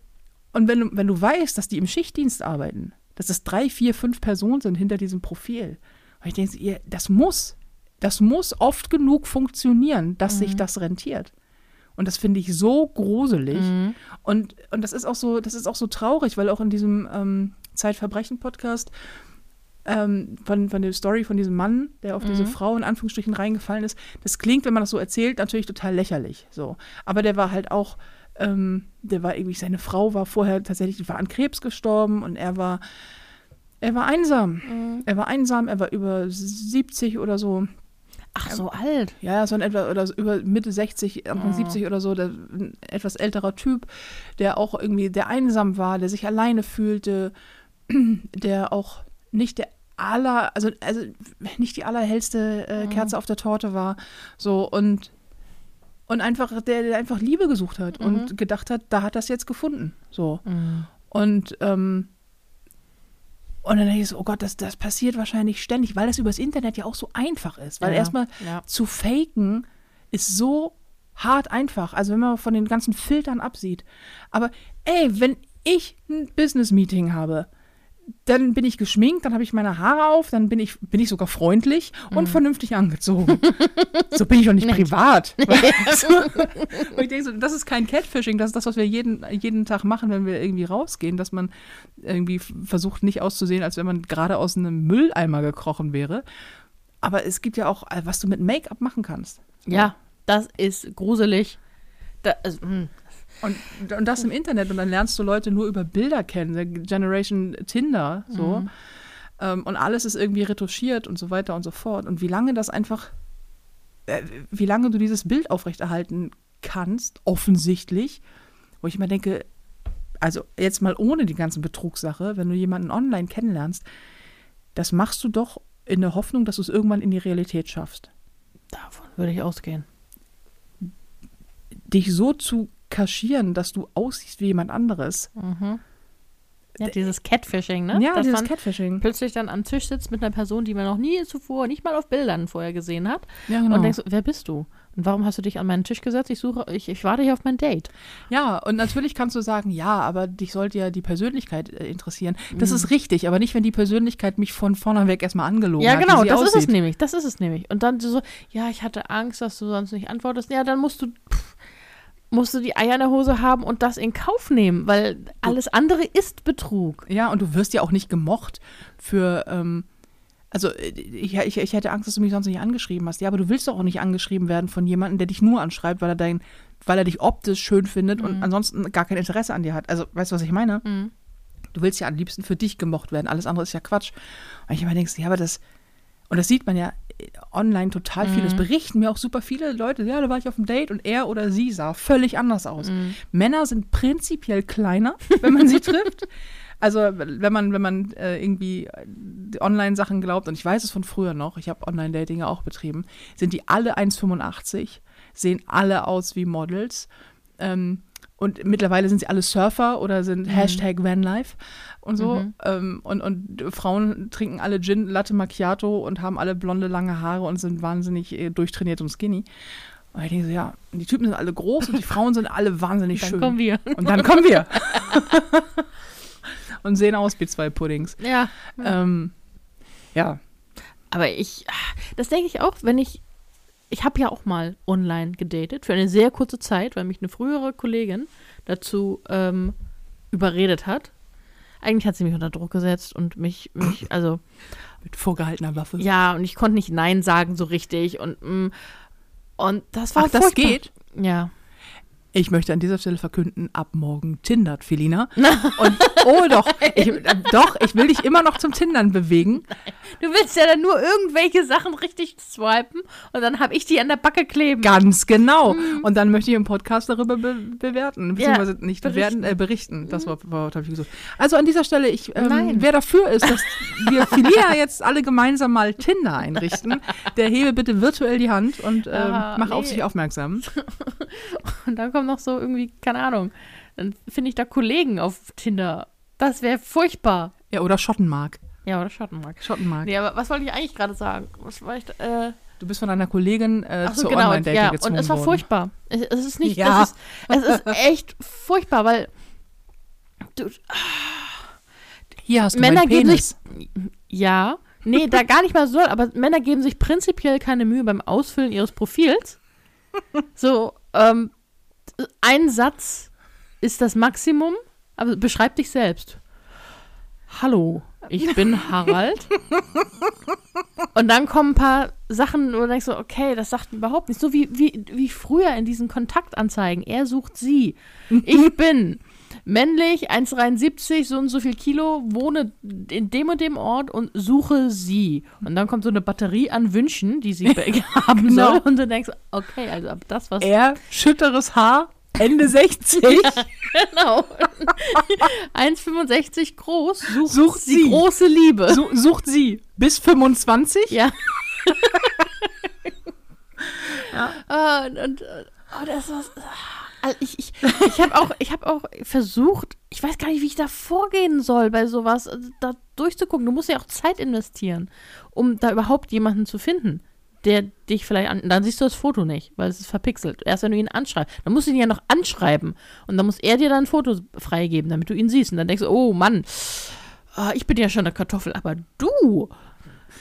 und wenn, du, wenn du weißt, dass die im Schichtdienst arbeiten, dass es drei, vier, fünf Personen sind hinter diesem Profil, und ich denke, das muss, das muss oft genug funktionieren, dass sich das rentiert. Und das finde ich so gruselig. Und, und das ist auch so, das ist auch so traurig, weil auch in diesem ähm, Zeitverbrechen-Podcast ähm, von, von der Story von diesem Mann, der auf diese Frau in Anführungsstrichen reingefallen ist, das klingt, wenn man das so erzählt, natürlich total lächerlich. So. Aber der war halt auch, ähm, der war irgendwie, seine Frau war vorher tatsächlich, die war an Krebs gestorben und er war, er war einsam. Er war einsam, er war über 70 oder so. Ach, so alt. Ja, so ein etwa oder so über Mitte 60, Anfang 70 oder so, der, ein etwas älterer Typ, der auch irgendwie, der einsam war, der sich alleine fühlte, der auch nicht der aller, also, also nicht die allerhellste äh, Kerze auf der Torte war. So und und einfach, der, der einfach Liebe gesucht hat und gedacht hat, da hat das jetzt gefunden. So. Und ähm, und dann denke ich so, oh Gott, das, das passiert wahrscheinlich ständig, weil das übers Internet ja auch so einfach ist. Weil Ja, erstmal ja. zu faken ist so hart einfach. Also wenn man von den ganzen Filtern absieht. Aber ey, wenn ich ein Business-Meeting habe, dann bin ich geschminkt, dann habe ich meine Haare auf, dann bin ich, bin ich sogar freundlich Mhm. und vernünftig angezogen. so bin ich doch nicht privat. Weißt du? Und ich denke so, das ist kein Catfishing, das ist das, was wir jeden, jeden Tag machen, wenn wir irgendwie rausgehen, dass man irgendwie versucht, nicht auszusehen, als wenn man gerade aus einem Mülleimer gekrochen wäre. Aber es gibt ja auch, äh, was du mit Make-up machen kannst. Ja, das ist gruselig. Da, also, hm. Und, und das im Internet und dann lernst du Leute nur über Bilder kennen, Generation Tinder, so. Ähm, und alles ist irgendwie retuschiert und so weiter und so fort. Und wie lange das einfach, äh, wie lange du dieses Bild aufrechterhalten kannst, offensichtlich, wo ich immer denke, also jetzt mal ohne die ganzen Betrugssache, wenn du jemanden online kennenlernst, das machst du doch in der Hoffnung, dass du es irgendwann in die Realität schaffst. davon würde ich ausgehen. Dich so zu kaschieren, dass du aussiehst wie jemand anderes. Ja, dieses Catfishing, ne? Ja, Dass dieses man Catfishing. plötzlich dann am Tisch sitzt mit einer Person, die man noch nie zuvor, nicht mal auf Bildern vorher gesehen hat. Ja, genau. Und denkst, wer bist du? Und warum hast du dich an meinen Tisch gesetzt? Ich suche, ich, ich warte hier auf mein Date. Ja, und natürlich kannst du sagen, ja, aber dich sollte ja die Persönlichkeit äh, interessieren. Das Mhm. ist richtig, aber nicht, wenn die Persönlichkeit mich von vorne weg erstmal angelogen Ja, hat. genau, wie sie das ist es aussieht. nämlich. Das ist es nämlich. Und dann so, ja, ich hatte Angst, dass du sonst nicht antwortest. Ja, dann musst du, pff, musst du die Eier in der Hose haben und das in Kauf nehmen, weil alles andere ist Betrug. Ja, und du wirst ja auch nicht gemocht für, ähm, also äh, ich, ich, ich hätte Angst, dass du mich sonst nicht angeschrieben hast. Ja, aber du willst doch auch nicht angeschrieben werden von jemandem, der dich nur anschreibt, weil er dein, weil er dich optisch schön findet und ansonsten gar kein Interesse an dir hat. Also, weißt du, was ich meine? Du willst ja am liebsten für dich gemocht werden. Alles andere ist ja Quatsch. Und ich immer denkst, ja, aber das, und das sieht man ja online total viel. Das berichten mir auch super viele Leute. Ja, da war ich auf einem Date und er oder sie sah völlig anders aus. Männer sind prinzipiell kleiner, wenn man sie trifft. Also wenn man, wenn man äh, irgendwie äh, Online-Sachen glaubt, und ich weiß es von früher noch, ich habe Online-Dating auch betrieben, sind die alle 1,85, sehen alle aus wie Models. Ähm, und mittlerweile sind sie alle Surfer oder sind Hashtag Vanlife und so. Ähm, und, und Frauen trinken alle Gin, Latte Macchiato und haben alle blonde, lange Haare und sind wahnsinnig äh, durchtrainiert und skinny. Und ich denke so, ja, die Typen sind alle groß und die Frauen sind alle wahnsinnig Dann schön. kommen wir. Und dann kommen wir. und sehen aus wie zwei Puddings. Ja. Ähm, ja. Aber ich, ah, das denke ich auch, wenn ich, ich habe ja auch mal online gedatet für eine sehr kurze Zeit, weil mich eine frühere Kollegin dazu ähm, überredet hat. Eigentlich hat sie mich unter Druck gesetzt und mich, mich also Mit vorgehaltener Waffe. ja, und ich konnte nicht Nein sagen so richtig und mm, und das war Ach, das geht? Ja. Ich möchte an dieser Stelle verkünden, ab morgen tindert Felina. Und oh doch, ich, äh, doch, ich will dich immer noch zum Tindern bewegen. Du willst ja dann nur irgendwelche Sachen richtig swipen und dann habe ich die an der Backe kleben. Ganz genau. Und dann möchte ich im Podcast darüber be bewerten, beziehungsweise nicht berichten. bewerten, äh, berichten. Das war, war habe ich gesagt. Also an dieser Stelle, ich, ähm, Nein. wer dafür ist, dass wir Felina jetzt alle gemeinsam mal Tinder einrichten, der hebe bitte virtuell die Hand und ähm, Ah, mach auf nee. sich aufmerksam. Und dann kommt noch so irgendwie, keine Ahnung, dann finde ich da Kollegen auf Tinder. Das wäre furchtbar. Ja, oder Schottenmark. Ja, oder Schattenmark. Schottenmark. Nee, aber was wollte ich eigentlich gerade sagen? Was war ich, äh, Du bist von einer Kollegin äh, so, zur genau, Online-Dating ja, gezwungen und es war worden. furchtbar. Es, es ist nicht, Ja. das ist, es ist echt furchtbar, weil du, Hier hast du Männer geben Penis. ja, nee, da gar nicht mal so, aber Männer geben sich prinzipiell keine Mühe beim Ausfüllen ihres Profils. So, ähm, ein Satz ist das Maximum, aber beschreib dich selbst. Hallo, ich bin Harald. Und dann kommen ein paar Sachen, wo du denkst so, okay, das sagt überhaupt nicht. So wie, wie, wie früher in diesen Kontaktanzeigen. Er sucht sie. Ich bin männlich, 1,73, so und so viel Kilo, wohne in dem und dem Ort und suche sie. Und dann kommt so eine Batterie an Wünschen, die sie be- haben Genau. soll. Und du denkst, okay, also ab das, was Er, schütteres Haar, Ende 60. Genau. 1,65 groß, sucht, Sucht die sie. große Liebe. Su sucht sie bis 25. Ja. Ah, und, und oh, das war. Also ich ich, ich habe auch, hab auch versucht, ich weiß gar nicht, wie ich da vorgehen soll bei sowas, also da durchzugucken. Du musst ja auch Zeit investieren, um da überhaupt jemanden zu finden, der dich vielleicht an. Dann siehst du das Foto nicht, weil es ist verpixelt. Erst wenn du ihn anschreibst. Dann musst du ihn ja noch anschreiben. Und dann muss er dir dann ein Foto freigeben, damit du ihn siehst. Und dann denkst du, oh Mann, ah, ich bin ja schon eine Kartoffel, aber du.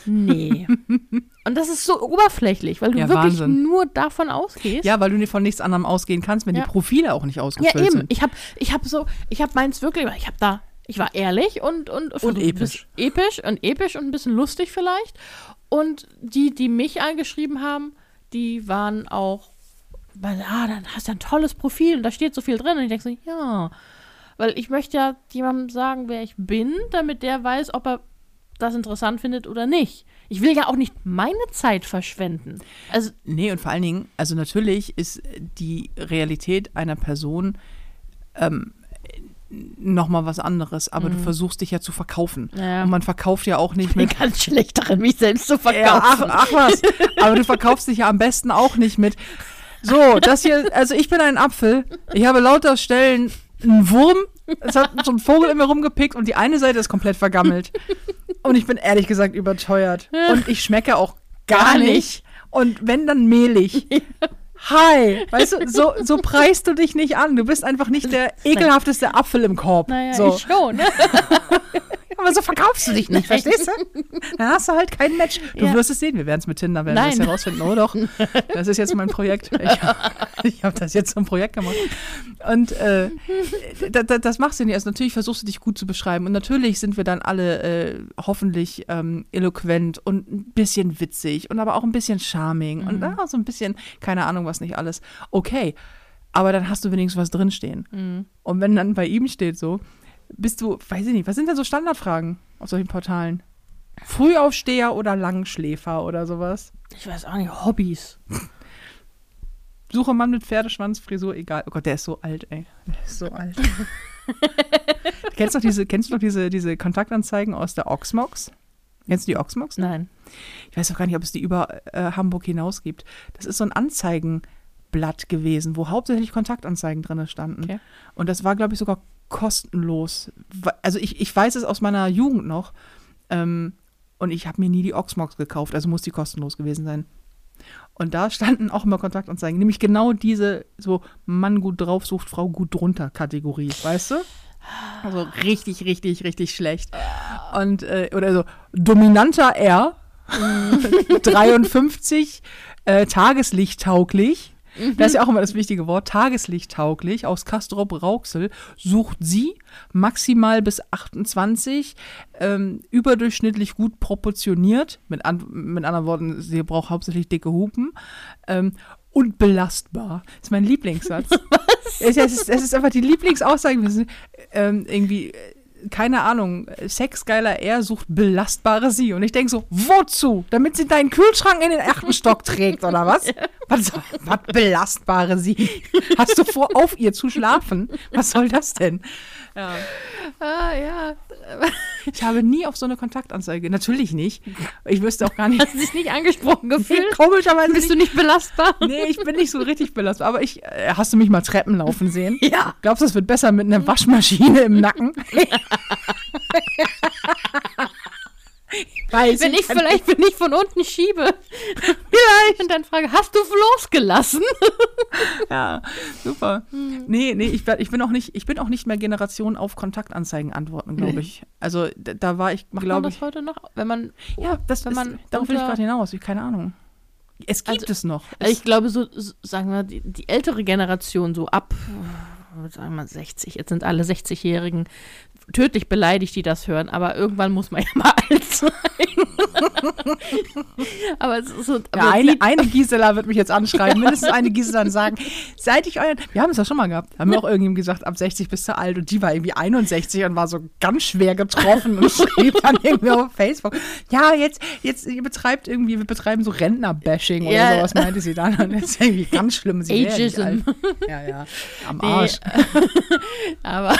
Nee. Und das ist so oberflächlich, weil du Ja, wirklich Wahnsinn. nur davon ausgehst. Ja, weil du von nichts anderem ausgehen kannst, wenn Ja. die Profile auch nicht Ja, ausgefüllt eben. sind. Ich habe ich hab so, ich habe meins wirklich, ich habe da, ich war ehrlich und und, ein episch. episch und episch und ein bisschen lustig vielleicht. Und die, die mich angeschrieben haben, die waren auch, weil, ah, dann hast du ein tolles Profil und da steht so viel drin. Und ich denke so, ja, weil ich möchte ja jemandem sagen, wer ich bin, damit der weiß, ob er das interessant findet oder nicht. Ich will ja auch nicht meine Zeit verschwenden. Also, Nee, und vor allen Dingen, also natürlich ist die Realität einer Person ähm, nochmal was anderes, aber du versuchst dich ja zu verkaufen. Mhm. Ja. Und man verkauft ja auch nicht ich bin mit. ganz schlecht darin, mich selbst zu verkaufen. Ja, ach, ach was. Aber du verkaufst dich ja am besten auch nicht mit. So, das hier, also ich bin ein Apfel. Ich habe lauter Stellen einen Wurm. Es hat so ein Vogel in mir rumgepickt und die eine Seite ist komplett vergammelt. Und ich bin ehrlich gesagt überteuert. Und ich schmecke auch gar Gar nicht. nicht. Und wenn dann mehlig. Hi, weißt du, so, so preist du dich nicht an. Du bist einfach nicht der ekelhafteste Apfel im Korb. Naja, so. ich schon. Ne? Aber so verkaufst du dich nicht, verstehst du? Dann hast du halt kein Match. Du Ja. wirst es sehen, wir werden es mit Tinder, werden wir es Nein. herausfinden. Oh doch, das ist jetzt mein Projekt. Ich, habe das jetzt zum Projekt gemacht. Und äh, da, da, das machst du nicht. Also natürlich versuchst du dich gut zu beschreiben. Und natürlich sind wir dann alle äh, hoffentlich ähm, eloquent und ein bisschen witzig und aber auch ein bisschen charming und ah, so ein bisschen, keine Ahnung, was nicht alles. Okay, aber dann hast du wenigstens was drinstehen. Und wenn dann bei ihm steht so, bist du, weiß ich nicht, was sind denn so Standardfragen auf solchen Portalen? Frühaufsteher oder Langschläfer oder sowas? Ich weiß auch nicht, Hobbys. Suche Mann mit Pferdeschwanz, Frisur, egal. Oh Gott, der ist so alt, ey. Der ist so alt. kennst du noch diese, kennst du noch diese, diese Kontaktanzeigen aus der Oxmox? Kennst du die Oxmox? Nein. Ich weiß auch gar nicht, ob es die über äh, Hamburg hinaus gibt. Das ist so ein Anzeigenblatt gewesen, wo hauptsächlich Kontaktanzeigen drin standen. Okay. Und das war, glaube ich, sogar kostenlos. Also ich, ich weiß es aus meiner Jugend noch. Ähm, und ich habe mir nie die Oxmox gekauft, also muss die kostenlos gewesen sein. Und da standen auch immer Kontaktanzeigen, nämlich genau diese so Mann gut drauf sucht, Frau gut drunter Kategorie, weißt du? Also richtig, richtig, richtig schlecht. Und, äh, oder so, dominanter R, 53, äh, tageslichttauglich, Das ist ja auch immer das wichtige Wort. Tageslichttauglich aus Castrop Rauxel sucht sie maximal bis 28, ähm, überdurchschnittlich gut proportioniert. Mit, an, mit anderen Worten, sie braucht hauptsächlich dicke Hupen. Ähm, und belastbar. Das ist mein Lieblingssatz. Was? Es, ist, es ist einfach die Lieblingsaussage. Ähm, irgendwie, äh, keine Ahnung, sexgeiler er sucht belastbare sie. Und ich denke so, wozu? Damit sie deinen Kühlschrank in den achten Stock trägt, oder was? Was, was belastbare sie? Hast du vor, auf ihr zu schlafen? Was soll das denn? Ja. Ah, ja. Ich habe nie auf so eine Kontaktanzeige. Natürlich nicht. Ich wüsste auch gar nicht. Hast du dich nicht angesprochen gefühlt? Nee, komischerweise Bist du nicht belastbar? Nee, ich bin nicht so richtig belastbar. Aber ich, äh, hast du mich mal Treppen laufen sehen? Ja. Glaubst du, es wird besser mit einer Waschmaschine im Nacken? Weiß wenn ich, ich vielleicht, wenn ich von unten schiebe, vielleicht und dann frage, hast du losgelassen? ja, super. Hm. Nee, nee, ich, ich, bin auch nicht, ich bin auch nicht mehr Generation auf Kontaktanzeigen antworten, glaube ich. Also da, da war ich, glaube ich. das heute noch? Wenn man, ja, das, wenn man darauf will ich gerade hinaus, ich keine Ahnung. Es gibt also, es noch. Es ich glaube, so, so, sagen wir, die, die ältere Generation, so ab sagen wir mal 60, jetzt sind alle 60-Jährigen tödlich beleidigt, die das hören, aber irgendwann muss man ja mal alt sein. aber es ist so. Ja, eine, eine Gisela wird mich jetzt anschreiben, mindestens eine Gisela dann sagen, seit ich euren. Wir haben es ja schon mal gehabt. Haben wir auch irgendjemand gesagt, ab 60 bist du alt und die war irgendwie 61 und war so ganz schwer getroffen und schrieb dann irgendwie auf Facebook. Ja, jetzt, jetzt, ihr betreibt irgendwie, wir betreiben so Rentner-Bashing oder ja. sowas, meinte sie dann. Und ist irgendwie ganz schlimm. Sie Ageism. Ja, ja. Am Arsch. Nee, aber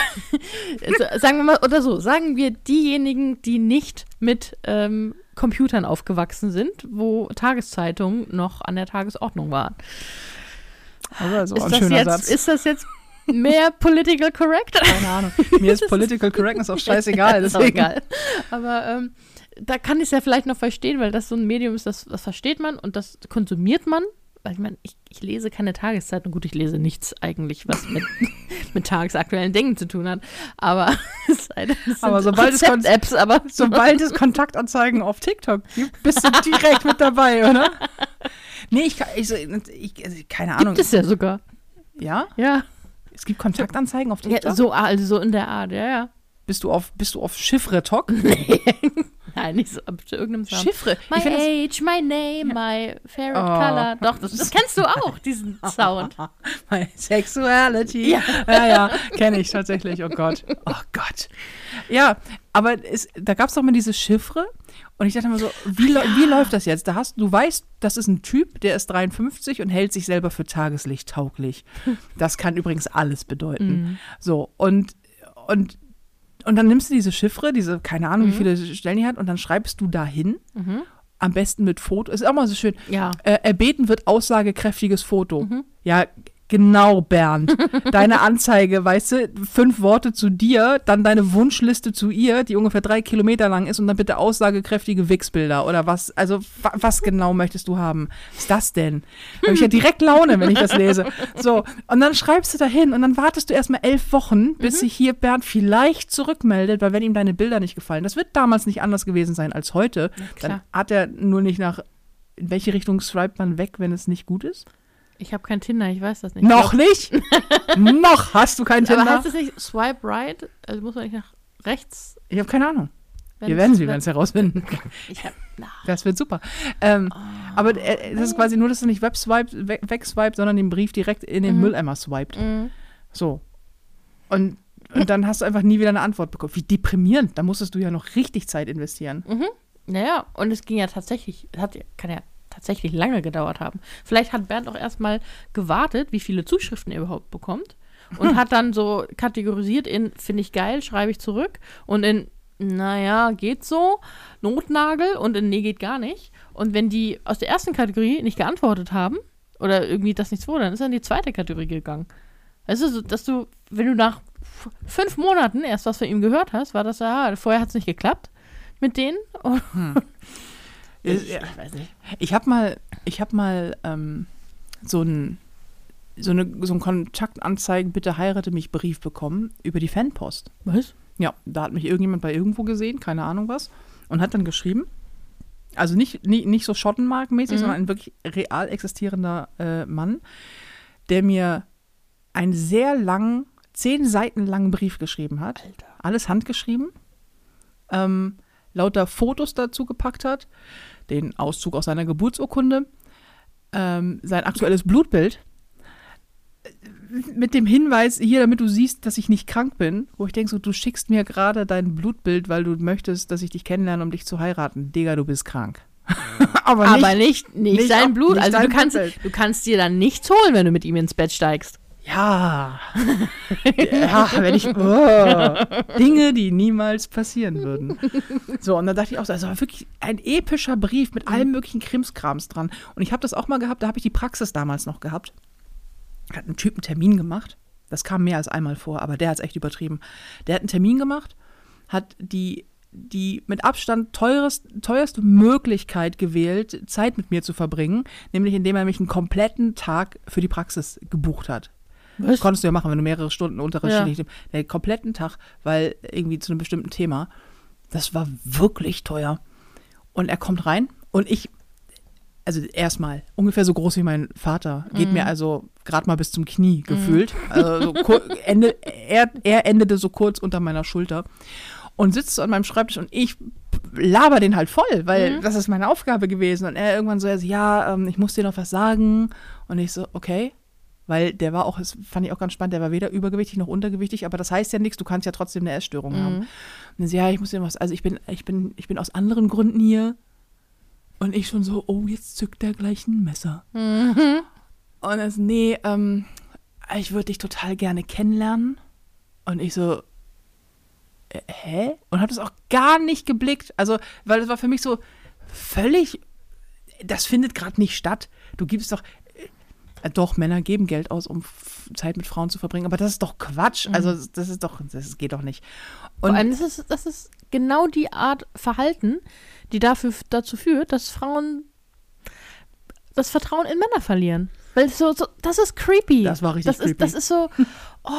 sagen wir mal, oder so, sagen wir diejenigen, die nicht mit ähm, Computern aufgewachsen sind, wo Tageszeitungen noch an der Tagesordnung waren. Also, ist, das jetzt, ist das jetzt mehr political correct? Keine Ahnung. Mir ist political correctness auch scheißegal. Ist auch egal. Aber ähm, da kann ich es ja vielleicht noch verstehen, weil das so ein Medium ist, das, das versteht man und das konsumiert man weil ich meine, ich, ich, lese keine Tageszeitung. Gut, ich lese nichts eigentlich, was mit, mit tagesaktuellen Dingen zu tun hat. Aber, es, aber sobald, es Apps, aber sobald es Kontaktanzeigen auf TikTok gibt, bist du direkt mit dabei, oder? Nee, ich, ich, ich also, keine Ahnung. Gibt es ja sogar. Ja? Ja. Es gibt Kontaktanzeigen auf TikTok? Ja, so, also so in der Art, ja, ja. Bist du auf, bist du auf Chiffre-Talk? Nee. Nein, nicht so zu irgendeinem Sound. Chiffre. My age, my name, my favorite oh. color. Doch, das, das, kennst du auch, diesen Sound. my sexuality. Ja, ja, ja kenne ich tatsächlich. Oh Gott. Oh Gott. Ja, aber es, da gab es doch mal diese Chiffre. Und ich dachte mir so, wie, ja. wie läuft das jetzt? Da hast, du weißt, das ist ein Typ, der ist 53 und hält sich selber für Tageslicht tauglich. Das kann übrigens alles bedeuten. Mhm. So, und, und und dann nimmst du diese Chiffre, diese, keine Ahnung, mhm. wie viele Stellen die hat, und dann schreibst du dahin. Mhm. Am besten mit Foto. Ist auch mal so schön. Ja. Äh, erbeten wird aussagekräftiges Foto. Mhm. Ja, Genau, Bernd. Deine Anzeige, weißt du, fünf Worte zu dir, dann deine Wunschliste zu ihr, die ungefähr drei Kilometer lang ist und dann bitte aussagekräftige Wixbilder oder was, also was genau möchtest du haben? Was ist das denn? Da habe ich ja direkt Laune, wenn ich das lese. So, und dann schreibst du da hin und dann wartest du erstmal elf Wochen, bis mhm. sich hier Bernd vielleicht zurückmeldet, weil wenn ihm deine Bilder nicht gefallen, das wird damals nicht anders gewesen sein als heute, dann hat er nur nicht nach, in welche Richtung swipet man weg, wenn es nicht gut ist? Ich habe kein Tinder, ich weiß das nicht. Noch nicht? Noch hast du kein Tinder? Aber heißt es nicht Swipe Right? Also muss man nicht nach rechts? Ich habe keine Ahnung. Wenn's, wir werden sie, werden es herausfinden. Ich hab, Das wird super. Ähm, oh. Aber äh, das ist quasi nur, dass du nicht wegswipe, weg, wegswipe, sondern den Brief direkt in den mhm. Mülleimer swiped. Mhm. So. Und, und dann hast du einfach nie wieder eine Antwort bekommen. Wie deprimierend. Da musstest du ja noch richtig Zeit investieren. Mhm. Naja, und es ging ja tatsächlich, hat, kann ja tatsächlich lange gedauert haben. Vielleicht hat Bernd auch erstmal gewartet, wie viele Zuschriften er überhaupt bekommt und hm. hat dann so kategorisiert in finde ich geil, schreibe ich zurück und in naja, geht so, Notnagel und in nee, geht gar nicht. Und wenn die aus der ersten Kategorie nicht geantwortet haben oder irgendwie das nichts wurde, dann ist er in die zweite Kategorie gegangen. Weißt du, so, dass du, wenn du nach fünf Monaten erst was von ihm gehört hast, war das ja, vorher hat es nicht geklappt mit denen. Hm. Ich, ich weiß nicht. Ich habe mal, ich habe mal ähm, so ein so, eine, so ein Kontaktanzeigen, bitte heirate mich Brief bekommen über die Fanpost. Was? Ja, da hat mich irgendjemand bei irgendwo gesehen, keine Ahnung was, und hat dann geschrieben, Also nicht, nicht, nicht so Schottenmark-mäßig, Mhm. sondern ein wirklich real existierender äh, Mann, der mir einen sehr langen, zehn Seiten langen Brief geschrieben hat. Alter. Alles handgeschrieben. Ähm, lauter Fotos dazu gepackt hat. Den Auszug aus seiner Geburtsurkunde. Ähm, sein aktuelles Blutbild. Äh, Mit dem Hinweis, hier, damit du siehst, dass ich nicht krank bin, wo ich denke, so, du schickst mir gerade dein Blutbild, weil du möchtest, dass ich dich kennenlerne, um dich zu heiraten. Digga, du bist krank. Aber, Aber nicht, nicht, nicht sein Blut. nicht also du kannst, Blutbild. du kannst dir dann nichts holen, wenn du mit ihm ins Bett steigst. Ja. ja, wenn ich. Oh, Dinge, die niemals passieren würden. So, und dann dachte ich auch so, also wirklich ein epischer Brief mit allem möglichen Krimskrams dran. Und ich habe das auch mal gehabt, da habe ich die Praxis damals noch gehabt. Hat einen Typen Termin gemacht. Das kam mehr als einmal vor, aber der hat es echt übertrieben. Der hat einen Termin gemacht, hat die, die mit Abstand teures, teuerste Möglichkeit gewählt, Zeit mit mir zu verbringen, nämlich indem er mich einen kompletten Tag für die Praxis gebucht hat. Was? Konntest du ja machen, wenn du mehrere Stunden unterrichtlich, Ja. den kompletten Tag, weil irgendwie zu einem bestimmten Thema. Das war wirklich teuer. Und er kommt rein und ich, also erstmal ungefähr so groß wie mein Vater, geht Mhm. mir also gerade mal bis zum Knie gefühlt. Also so Ende, er, er endete so kurz unter meiner Schulter und sitzt an meinem Schreibtisch und ich laber den halt voll, weil Mhm. das ist meine Aufgabe gewesen. Und er irgendwann so, er so ja, ähm, ich muss dir noch was sagen. Und ich so, okay. Weil der war auch, das fand ich auch ganz spannend, der war weder übergewichtig noch untergewichtig, aber das heißt ja nichts, du kannst ja trotzdem eine Essstörung haben. Und dann so, ja, ich muss dir noch was, also ich bin, ich bin, ich bin aus anderen Gründen hier. Und ich schon so, oh, jetzt zückt der gleich ein Messer. Und er so, nee, ähm, ich würde dich total gerne kennenlernen. Und ich so, äh, hä? Und habe das auch gar nicht geblickt. Also, weil das war für mich so völlig, das findet gerade nicht statt. Du gibst doch, doch, Männer geben Geld aus, um Zeit mit Frauen zu verbringen, aber das ist doch Quatsch. Also, das ist doch, das geht doch nicht. Vor Und allem, das ist, das ist genau die Art Verhalten, die dafür, dazu führt, dass Frauen das Vertrauen in Männer verlieren. Weil so, so, das ist creepy. Das war richtig das Ist, creepy. das ist so, oh,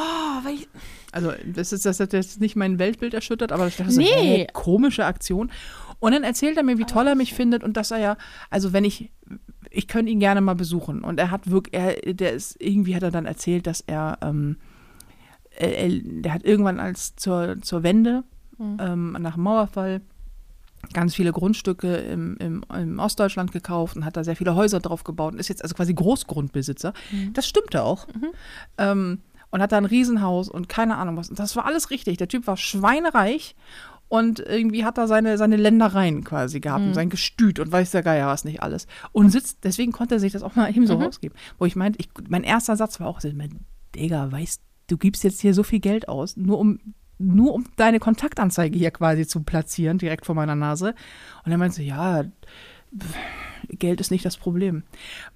weil ich, Also, das ist das hat jetzt nicht mein Weltbild erschüttert, aber ich dachte so, Nee. hä, komische Aktion. Und dann erzählt er mir, wie toll er mich findet und dass er ja, also wenn ich, ich könnte ihn gerne mal besuchen. Und er hat wirklich, er, der ist, irgendwie hat er dann erzählt, dass er, ähm, er, er der hat irgendwann als zur, zur Wende, ähm, nach dem Mauerfall, ganz viele Grundstücke im, im, im Ostdeutschland gekauft und hat da sehr viele Häuser drauf gebaut und ist jetzt also quasi Großgrundbesitzer. Das stimmte auch. Ähm, und hat da ein Riesenhaus und keine Ahnung was. Und das war alles richtig. Der Typ war schweinereich und irgendwie hat er seine, seine Ländereien quasi gehabt und sein Gestüt und weiß der Geier was nicht alles. Und sitzt, deswegen konnte er sich das auch mal eben so rausgeben. Wo ich meinte, ich, mein erster Satz war auch so, mein Digga, weißt du, gibst jetzt hier so viel Geld aus, nur um nur um deine Kontaktanzeige hier quasi zu platzieren, direkt vor meiner Nase. Und er meinte so, ja, Geld ist nicht das Problem.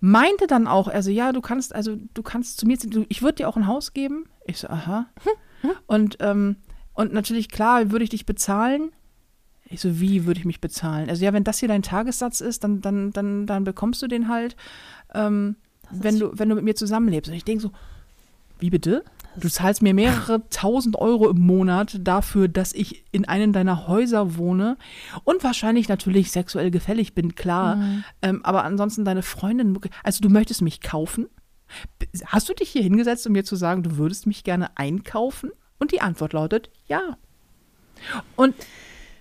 Meinte dann auch, also ja, du kannst, also du kannst zu mir, du, ich würde dir auch ein Haus geben. Ich so, aha. Und, ähm, und natürlich, klar, würde ich dich bezahlen. Ich so, wie würde ich mich bezahlen? Also ja, wenn das hier dein Tagessatz ist, dann, dann, dann, dann bekommst du den halt, ähm, wenn du, wenn du mit mir zusammenlebst. Und ich denke so, wie bitte? Du zahlst mir mehrere tausend Euro im Monat dafür, dass ich in einem deiner Häuser wohne und wahrscheinlich natürlich sexuell gefällig bin, klar. Ähm, aber ansonsten deine Freundin, also du möchtest mich kaufen? Hast du dich hier hingesetzt, um mir zu sagen, du würdest mich gerne einkaufen? Und die Antwort lautet ja. Und,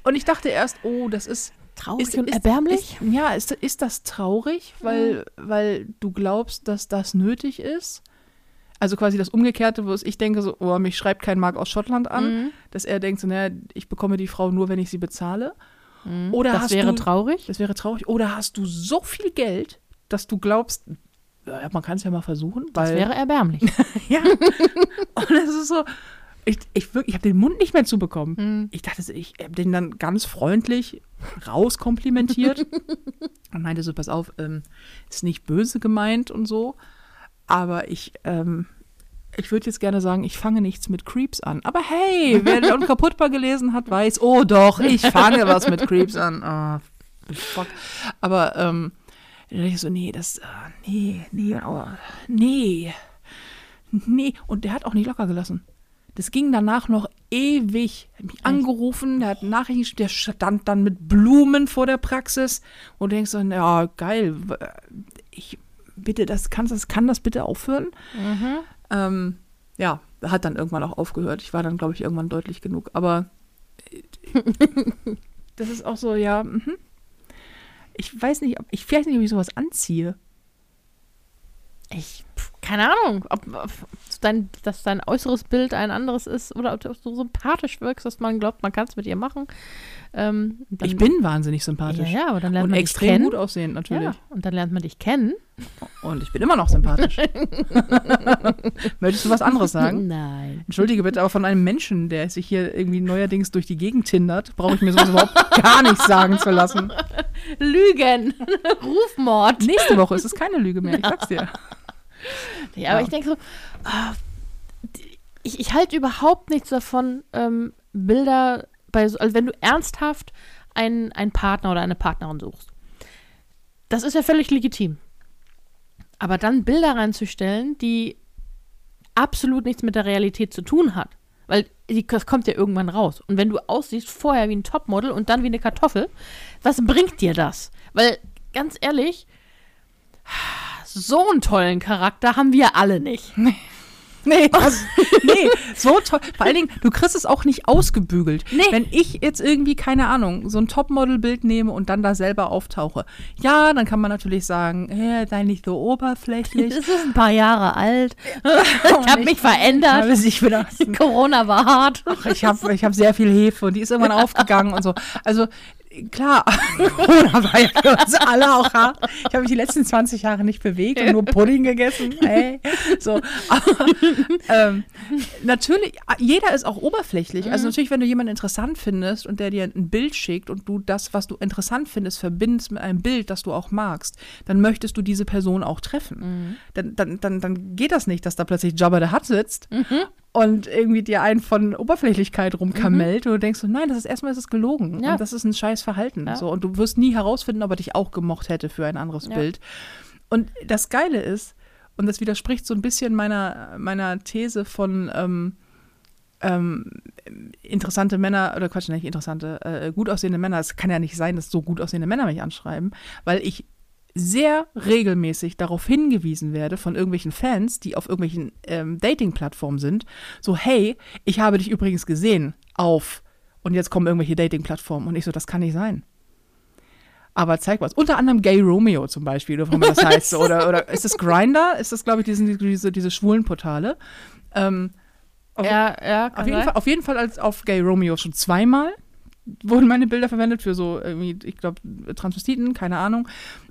und ich dachte erst, oh, das ist traurig ist, und erbärmlich. Ist, ja, ist, ist das traurig, weil, weil du glaubst, dass das nötig ist? Also quasi das Umgekehrte, wo es- ich denke so, oh, mich schreibt kein Mark aus Schottland an, Mhm. dass er denkt so, naja, ich bekomme die Frau nur, wenn ich sie bezahle. Oder das wäre du, traurig. Das wäre traurig. Oder hast du so viel Geld, dass du glaubst, ja, man kann es ja mal versuchen, Das weil wäre erbärmlich. ja. Und das ist so, ich, ich, ich habe den Mund nicht mehr zubekommen. Mhm. Ich dachte, ich habe den dann ganz freundlich rauskomplimentiert und meinte so, pass auf, ähm, ist nicht böse gemeint und so, aber ich, ähm, ich würde jetzt gerne sagen, ich fange nichts mit Creeps an. Aber hey, wer den Unkaputtbar gelesen hat, weiß, oh doch, ich fange was mit Creeps an. Ah, fuck. Aber ähm, dann dachte ich so, nee, das, ah, nee, nee, oh, nee, nee. Und der hat auch nicht locker gelassen. Das ging danach noch ewig hat mich angerufen, der hat Nachrichten, geschrieben, der stand dann mit Blumen vor der Praxis und du denkst so, ja, geil, ich bitte, das kann das, kann das bitte aufhören? Mhm. Ähm, ja, hat dann irgendwann auch aufgehört. Ich war dann, glaube ich, irgendwann deutlich genug. Aber das ist auch so, ja, mhm. ich weiß nicht, ob, ich weiß nicht, ob ich sowas anziehe. Ich, pf, keine Ahnung, ob, ob dein, dass dein äußeres Bild ein anderes ist oder ob du so sympathisch wirkst, dass man glaubt, man kann es mit ihr machen. Ähm, dann, ich bin wahnsinnig sympathisch. ja, aber dann lernt Und man extrem dich kennen. gut aussehend, natürlich. Ja, und dann lernt man dich kennen. Und ich bin immer noch sympathisch. Möchtest du was anderes sagen? Nein. Entschuldige bitte, aber von einem Menschen, der sich hier irgendwie neuerdings durch die Gegend tindert, brauche ich mir sowas überhaupt gar nicht sagen zu lassen. Lügen. Rufmord. Nächste Woche ist es keine Lüge mehr, ich sag's dir. Ja, aber Ja. ich denke so, ah, ich, ich halte überhaupt nichts davon, ähm, Bilder bei, so- also wenn du ernsthaft einen, einen Partner oder eine Partnerin suchst. Das ist ja völlig legitim. Aber dann Bilder reinzustellen, die absolut nichts mit der Realität zu tun hat. Weil die, das kommt ja irgendwann raus. Und wenn du aussiehst vorher wie ein Topmodel und dann wie eine Kartoffel, was bringt dir das? Weil, ganz ehrlich, so einen tollen Charakter haben wir alle nicht. Nee, das, nee, so toll. Vor allen Dingen, du kriegst es auch nicht ausgebügelt. Nee. Wenn ich jetzt irgendwie, keine Ahnung, so ein Topmodel-Bild nehme und dann da selber auftauche, ja, dann kann man natürlich sagen, äh, sei nicht so oberflächlich. Es ist ein paar Jahre alt. Ich habe mich verändert. Ich auch- Corona war hart. Ach, ich habe ich hab sehr viel Hefe und die ist irgendwann aufgegangen und so. Also klar, Corona war ja für uns alle auch hart. Ich habe mich die letzten 20 Jahre nicht bewegt und nur Pudding gegessen. Ey. So, aber ähm, natürlich, jeder ist auch oberflächlich. Also natürlich, wenn du jemanden interessant findest und der dir ein Bild schickt und du das, was du interessant findest, verbindest mit einem Bild, das du auch magst, dann möchtest du diese Person auch treffen. Dann, dann, dann, dann geht das nicht, dass da plötzlich Jabba the Hutt sitzt und irgendwie dir einen von Oberflächlichkeit rumkamellt und du denkst so, nein, das ist erstmal ist es gelogen Ja. und das ist ein scheiß Verhalten. Ja. So, und du wirst nie herausfinden, ob er dich auch gemocht hätte für ein anderes Ja. Bild. Und das Geile ist, und das widerspricht so ein bisschen meiner, meiner These von ähm, ähm, interessante Männer, oder Quatsch, nicht interessante, äh, gut aussehende Männer. Es kann ja nicht sein, dass so gut aussehende Männer mich anschreiben, weil ich sehr regelmäßig darauf hingewiesen werde von irgendwelchen Fans, die auf irgendwelchen ähm, Dating-Plattformen sind, so, hey, ich habe dich übrigens gesehen auf, und jetzt kommen irgendwelche Dating-Plattformen. Und ich so, das kann nicht sein. Aber zeig was. Unter anderem Gay Romeo zum Beispiel, oder wie das heißt. Oder, oder ist das Grinder? Ist das, glaube ich, diesen, diese, diese schwulen Portale? Ähm, auf, Ja, ja, auf, jeden. Fall, auf jeden Fall als auf Gay Romeo schon zweimal wurden meine Bilder verwendet für so irgendwie, ich glaube, Transvestiten, keine Ahnung.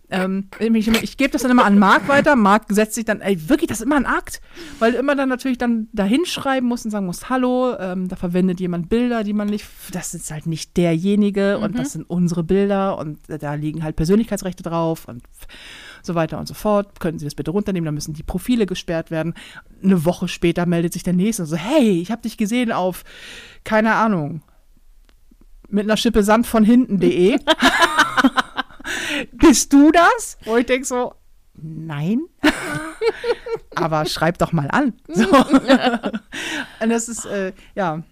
Ähm, ich ich gebe das dann immer an Marc weiter. Marc setzt sich dann, ey, wirklich, das ist immer ein Akt, weil du immer dann natürlich dann da hinschreiben musst und sagen musst, hallo, ähm, da verwendet jemand Bilder, die man nicht, das ist halt nicht derjenige und das sind unsere Bilder und da liegen halt Persönlichkeitsrechte drauf und so weiter und so fort. Könnten Sie das bitte runternehmen, dann müssen die Profile gesperrt werden. Eine Woche später meldet sich der Nächste und so, hey, ich habe dich gesehen auf, keine Ahnung, mit einer Schippe Sand von hinten.de. Bist du das? Wo ich denke so, nein. Aber schreib doch mal an. So. Und das ist, äh, ja.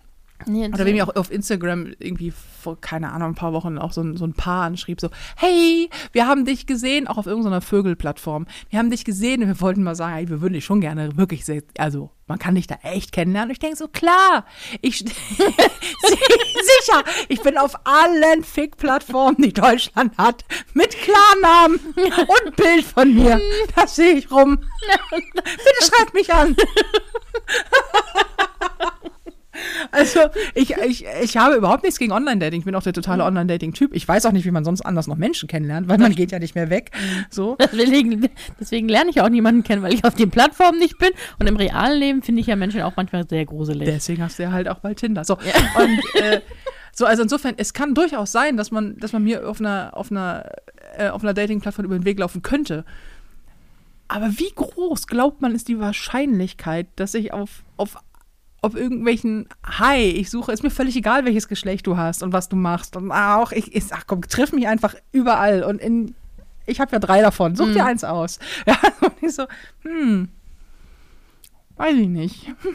Nee, Oder wie mir auch auf Instagram irgendwie vor, keine Ahnung, ein paar Wochen auch so ein, so ein Paar anschrieb, so, hey, wir haben dich gesehen, auch auf irgendeiner Vögelplattform. Wir haben dich gesehen und wir wollten mal sagen, hey, wir würden dich schon gerne wirklich sehr, also man kann dich da echt kennenlernen. Und ich denke so, klar, ich, sicher, ich bin auf allen Fick-Plattformen, die Deutschland hat, mit Klarnamen und Bild von mir. Das sehe ich rum. Bitte schreib mich an. Also, ich, ich, ich habe überhaupt nichts gegen Online-Dating. Ich bin auch der totale Online-Dating-Typ. Ich weiß auch nicht, wie man sonst anders noch Menschen kennenlernt, weil man geht ja nicht mehr weg. So. Deswegen, deswegen lerne ich auch niemanden kennen, weil ich auf den Plattformen nicht bin. Und im realen Leben finde ich ja Menschen auch manchmal sehr gruselig. Deswegen hast du ja halt auch bald Tinder. So. Und äh, so, also insofern, es kann durchaus sein, dass man, dass man mir auf einer, auf einer, äh, auf einer Dating-Plattform über den Weg laufen könnte. Aber wie groß glaubt man, ist die Wahrscheinlichkeit, dass ich auf, auf, auf irgendwelchen Hi, ich suche, ist mir völlig egal, welches Geschlecht du hast und was du machst. Und auch, ich, ich ach komm, triff mich einfach überall. Und in, ich habe ja drei davon. Such dir eins aus. Ja, und ich so, hm, weiß ich nicht.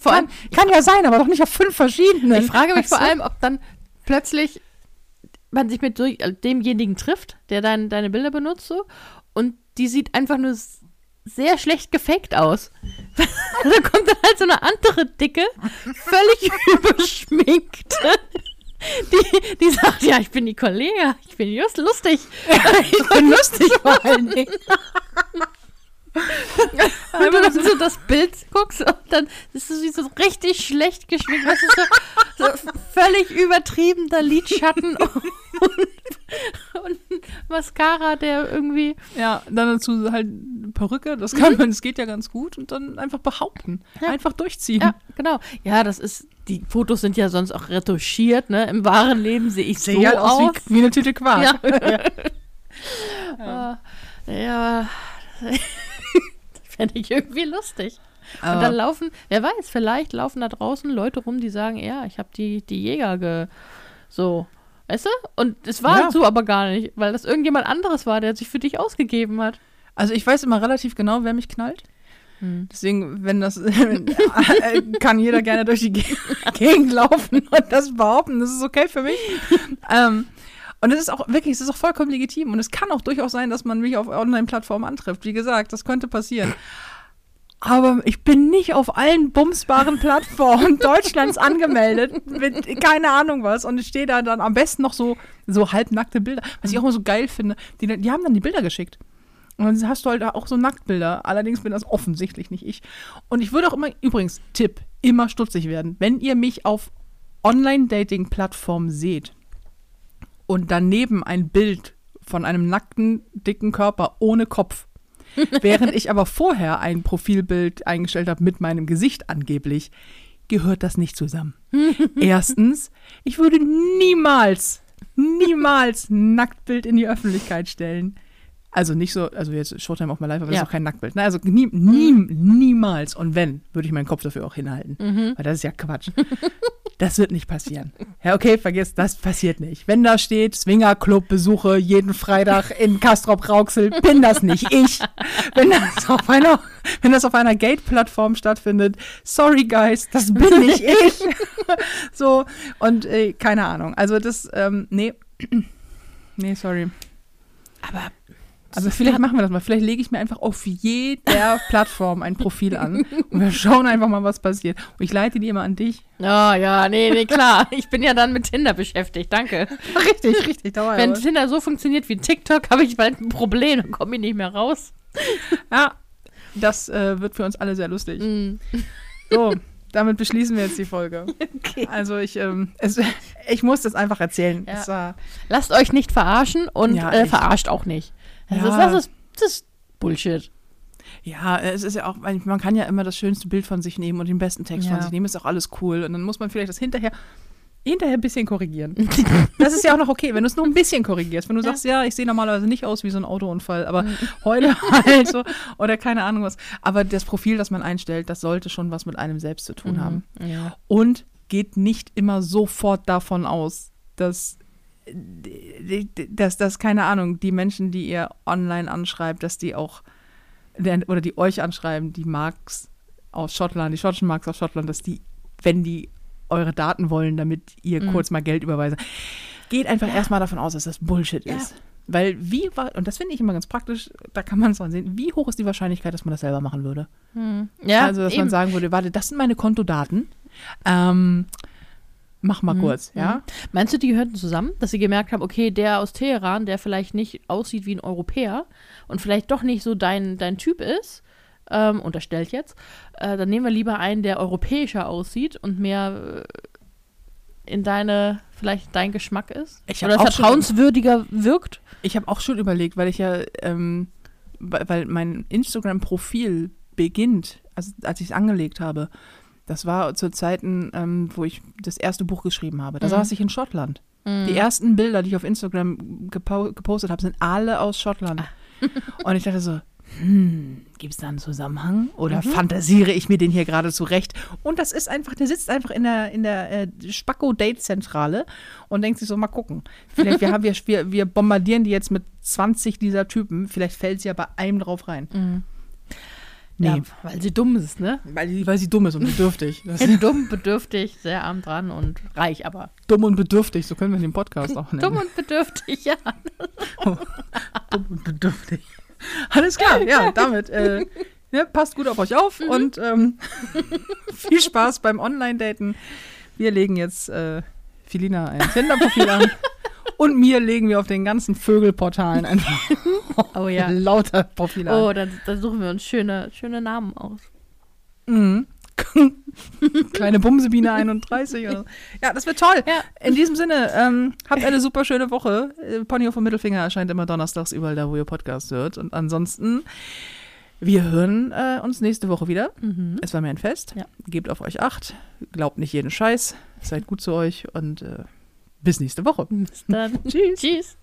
Vor kann, allem- kann ja sein, aber doch nicht auf fünf verschiedenen. Ich frage mich Weißt vor du? allem, ob dann plötzlich man sich mit äh, demjenigen trifft, der dein, deine Bilder benutzt, so, und die sieht einfach nur sehr schlecht gefaked aus. da kommt dann halt so eine andere Dicke, völlig überschminkt. Die, die sagt, ja, ich bin die Kollega, ich bin just lustig. ich bin lustig vor allen Dingen. Wenn du dann so das Bild guckst und dann ist es wie so richtig schlecht geschminkt, weißt du, so, so völlig übertriebener Lidschatten und, und Mascara, der irgendwie. Ja, dann dazu halt Perücke, das kann man, das geht ja ganz gut und dann einfach behaupten. Ja. Einfach durchziehen. Ja, genau. Ja, das ist. Die Fotos sind ja sonst auch retuschiert, ne? Im wahren Leben sehe ich so Sehe halt aus wie, wie eine Tüte Quark. Ja. Äh, ja. Fände ich irgendwie lustig. Und Aber- dann laufen, wer weiß, vielleicht laufen da draußen Leute rum, die sagen, ja, ich habe die, die Jäger ge. So. Weißt du? Und es war Ja. so aber gar nicht, weil das irgendjemand anderes war, der sich für dich ausgegeben hat. Also ich weiß immer relativ genau, wer mich knallt. Hm. Deswegen, wenn das, äh, kann jeder gerne durch die Ge- Gegend laufen und das behaupten. Das ist okay für mich. ähm, und es ist auch wirklich, es ist auch vollkommen legitim. Und es kann auch durchaus sein, dass man mich auf Online-Plattformen antrifft. Wie gesagt, das könnte passieren. Aber ich bin nicht auf allen bumsbaren Plattformen Deutschlands angemeldet. Mit keine Ahnung was. Und ich stehe da dann am besten noch so, so halbnackte Bilder. Was ich auch immer so geil finde. Die, die haben dann die Bilder geschickt. Und dann hast du halt auch so Nacktbilder. Allerdings bin das offensichtlich nicht ich. Und ich würde auch immer, übrigens, Tipp, immer stutzig werden. Wenn ihr mich auf Online-Dating-Plattformen seht und daneben ein Bild von einem nackten, dicken Körper ohne Kopf, während ich aber vorher ein Profilbild eingestellt habe mit meinem Gesicht angeblich, gehört das nicht zusammen. Erstens, ich würde niemals, niemals ein Nacktbild in die Öffentlichkeit stellen. Also nicht so, also jetzt Showtime auf my life, aber das Ja. ist auch kein Nacktbild. Ne? Also nie, nie, niemals. Und wenn, würde ich meinen Kopf dafür auch hinhalten. Weil das ist ja Quatsch. Das wird nicht passieren. Ja, okay, vergiss, das passiert nicht. Wenn da steht, Swingerclub-Besuche jeden Freitag in Castrop-Rauxel, bin das nicht ich. Wenn das auf einer, wenn das auf einer Gate-Plattform stattfindet, sorry guys, das bin nicht ich. so, und äh, keine Ahnung. Also das, ähm, nee. nee, sorry. Aber Aber vielleicht machen wir das mal. Vielleicht lege ich mir einfach auf jeder Plattform ein Profil an und wir schauen einfach mal, was passiert. Und ich leite die immer an dich. Ja, ja, nee, nee, klar. Ich bin ja dann mit Tinder beschäftigt, danke. Richtig, richtig. Wenn Tinder so funktioniert wie TikTok, habe ich bald ein Problem, dann komme ich nicht mehr raus. ja, das äh, wird für uns alle sehr lustig. Mhm. So, damit beschließen wir jetzt die Folge. Okay. Also ich, ähm, es, ich muss das einfach erzählen. Ja. War, Lasst euch nicht verarschen und Ja, äh, verarscht auch nicht. Das, Ja. ist, das, ist, das ist Bullshit. ja, es ist ja auch, man kann ja immer das schönste Bild von sich nehmen und den besten Text Ja. von sich nehmen, ist auch alles cool. Und dann muss man vielleicht das hinterher, hinterher ein bisschen korrigieren. das ist ja auch noch okay, wenn du es nur ein bisschen korrigierst. Wenn du Ja. sagst, ja, ich sehe normalerweise nicht aus wie so ein Autounfall, aber heute halt so oder keine Ahnung was. Aber das Profil, das man einstellt, das sollte schon was mit einem selbst zu tun haben. Ja. Und geht nicht immer sofort davon aus, dass, dass, dass, keine Ahnung, die Menschen, die ihr online anschreibt, dass die auch, oder die euch anschreiben, die Marks aus Schottland, die schottischen Marks aus Schottland, dass die, wenn die eure Daten wollen, damit ihr Mhm. kurz mal Geld überweisen, geht einfach erstmal davon aus, dass das Bullshit Ja. ist. Weil wie war, und das finde ich immer ganz praktisch, da kann man es dran sehen, wie hoch ist die Wahrscheinlichkeit, dass man das selber machen würde? Hm. ja also, dass man eben. sagen würde, warte, das sind meine Kontodaten. Ähm, mach mal Mhm, kurz, ja? Meinst du, die gehörten zusammen, dass sie gemerkt haben, okay, der aus Teheran, der vielleicht nicht aussieht wie ein Europäer und vielleicht doch nicht so dein, dein Typ ist, ähm, unterstellt jetzt, äh, dann nehmen wir lieber einen, der europäischer aussieht und mehr äh, in deine, vielleicht dein Geschmack ist? Oder auch schon- vertrauenswürdiger wirkt? Ich habe auch schon überlegt, weil ich ja, ähm, weil mein Instagram-Profil beginnt, also als ich es angelegt habe, das war zu Zeiten, ähm, wo ich das erste Buch geschrieben habe. Da Mhm. saß ich in Schottland. Die ersten Bilder, die ich auf Instagram gepo gepostet habe, sind alle aus Schottland. Und ich dachte so, hm, gibt es da einen Zusammenhang? Oder fantasiere ich mir den hier gerade zurecht? Und das ist einfach, der sitzt einfach in der, in der äh, Spacko-Date-Zentrale und denkt sich so, mal gucken. Vielleicht, wir, haben, wir, wir, bombardieren die jetzt mit 20 dieser Typen, vielleicht fällt sie ja bei einem drauf rein. Nee, Ja, weil sie dumm ist, ne? weil, sie, weil sie dumm ist und bedürftig. Dumm, bedürftig, sehr arm dran und reich, aber dumm und bedürftig, so können wir den Podcast auch nennen. dumm und bedürftig, ja. dumm und bedürftig. Alles klar, ja, damit. Äh, ne, passt gut auf euch auf und ähm, viel Spaß beim Online-Daten. Wir legen jetzt äh, Filina ein Tinder-Profil an und mir legen wir auf den ganzen Vögelportalen einfach Oh ja. lauter Profile. Oh, dann, dann suchen wir uns schöne, schöne Namen aus. Mhm. Kleine Bumsebiene 31. Oder so. Ja, das wird toll. Ja. In diesem Sinne, ähm, habt eine super schöne Woche. Äh, Pony vom Mittelfinger erscheint immer donnerstags überall da, wo ihr Podcast hört. Und ansonsten, wir hören äh, uns nächste Woche wieder. Mhm. Es war mir ein Fest. Ja. Gebt auf euch acht. Glaubt nicht jeden Scheiß. Seid gut zu euch und äh, bis nächste Woche. Bis dann. Tschüss. Tschüss.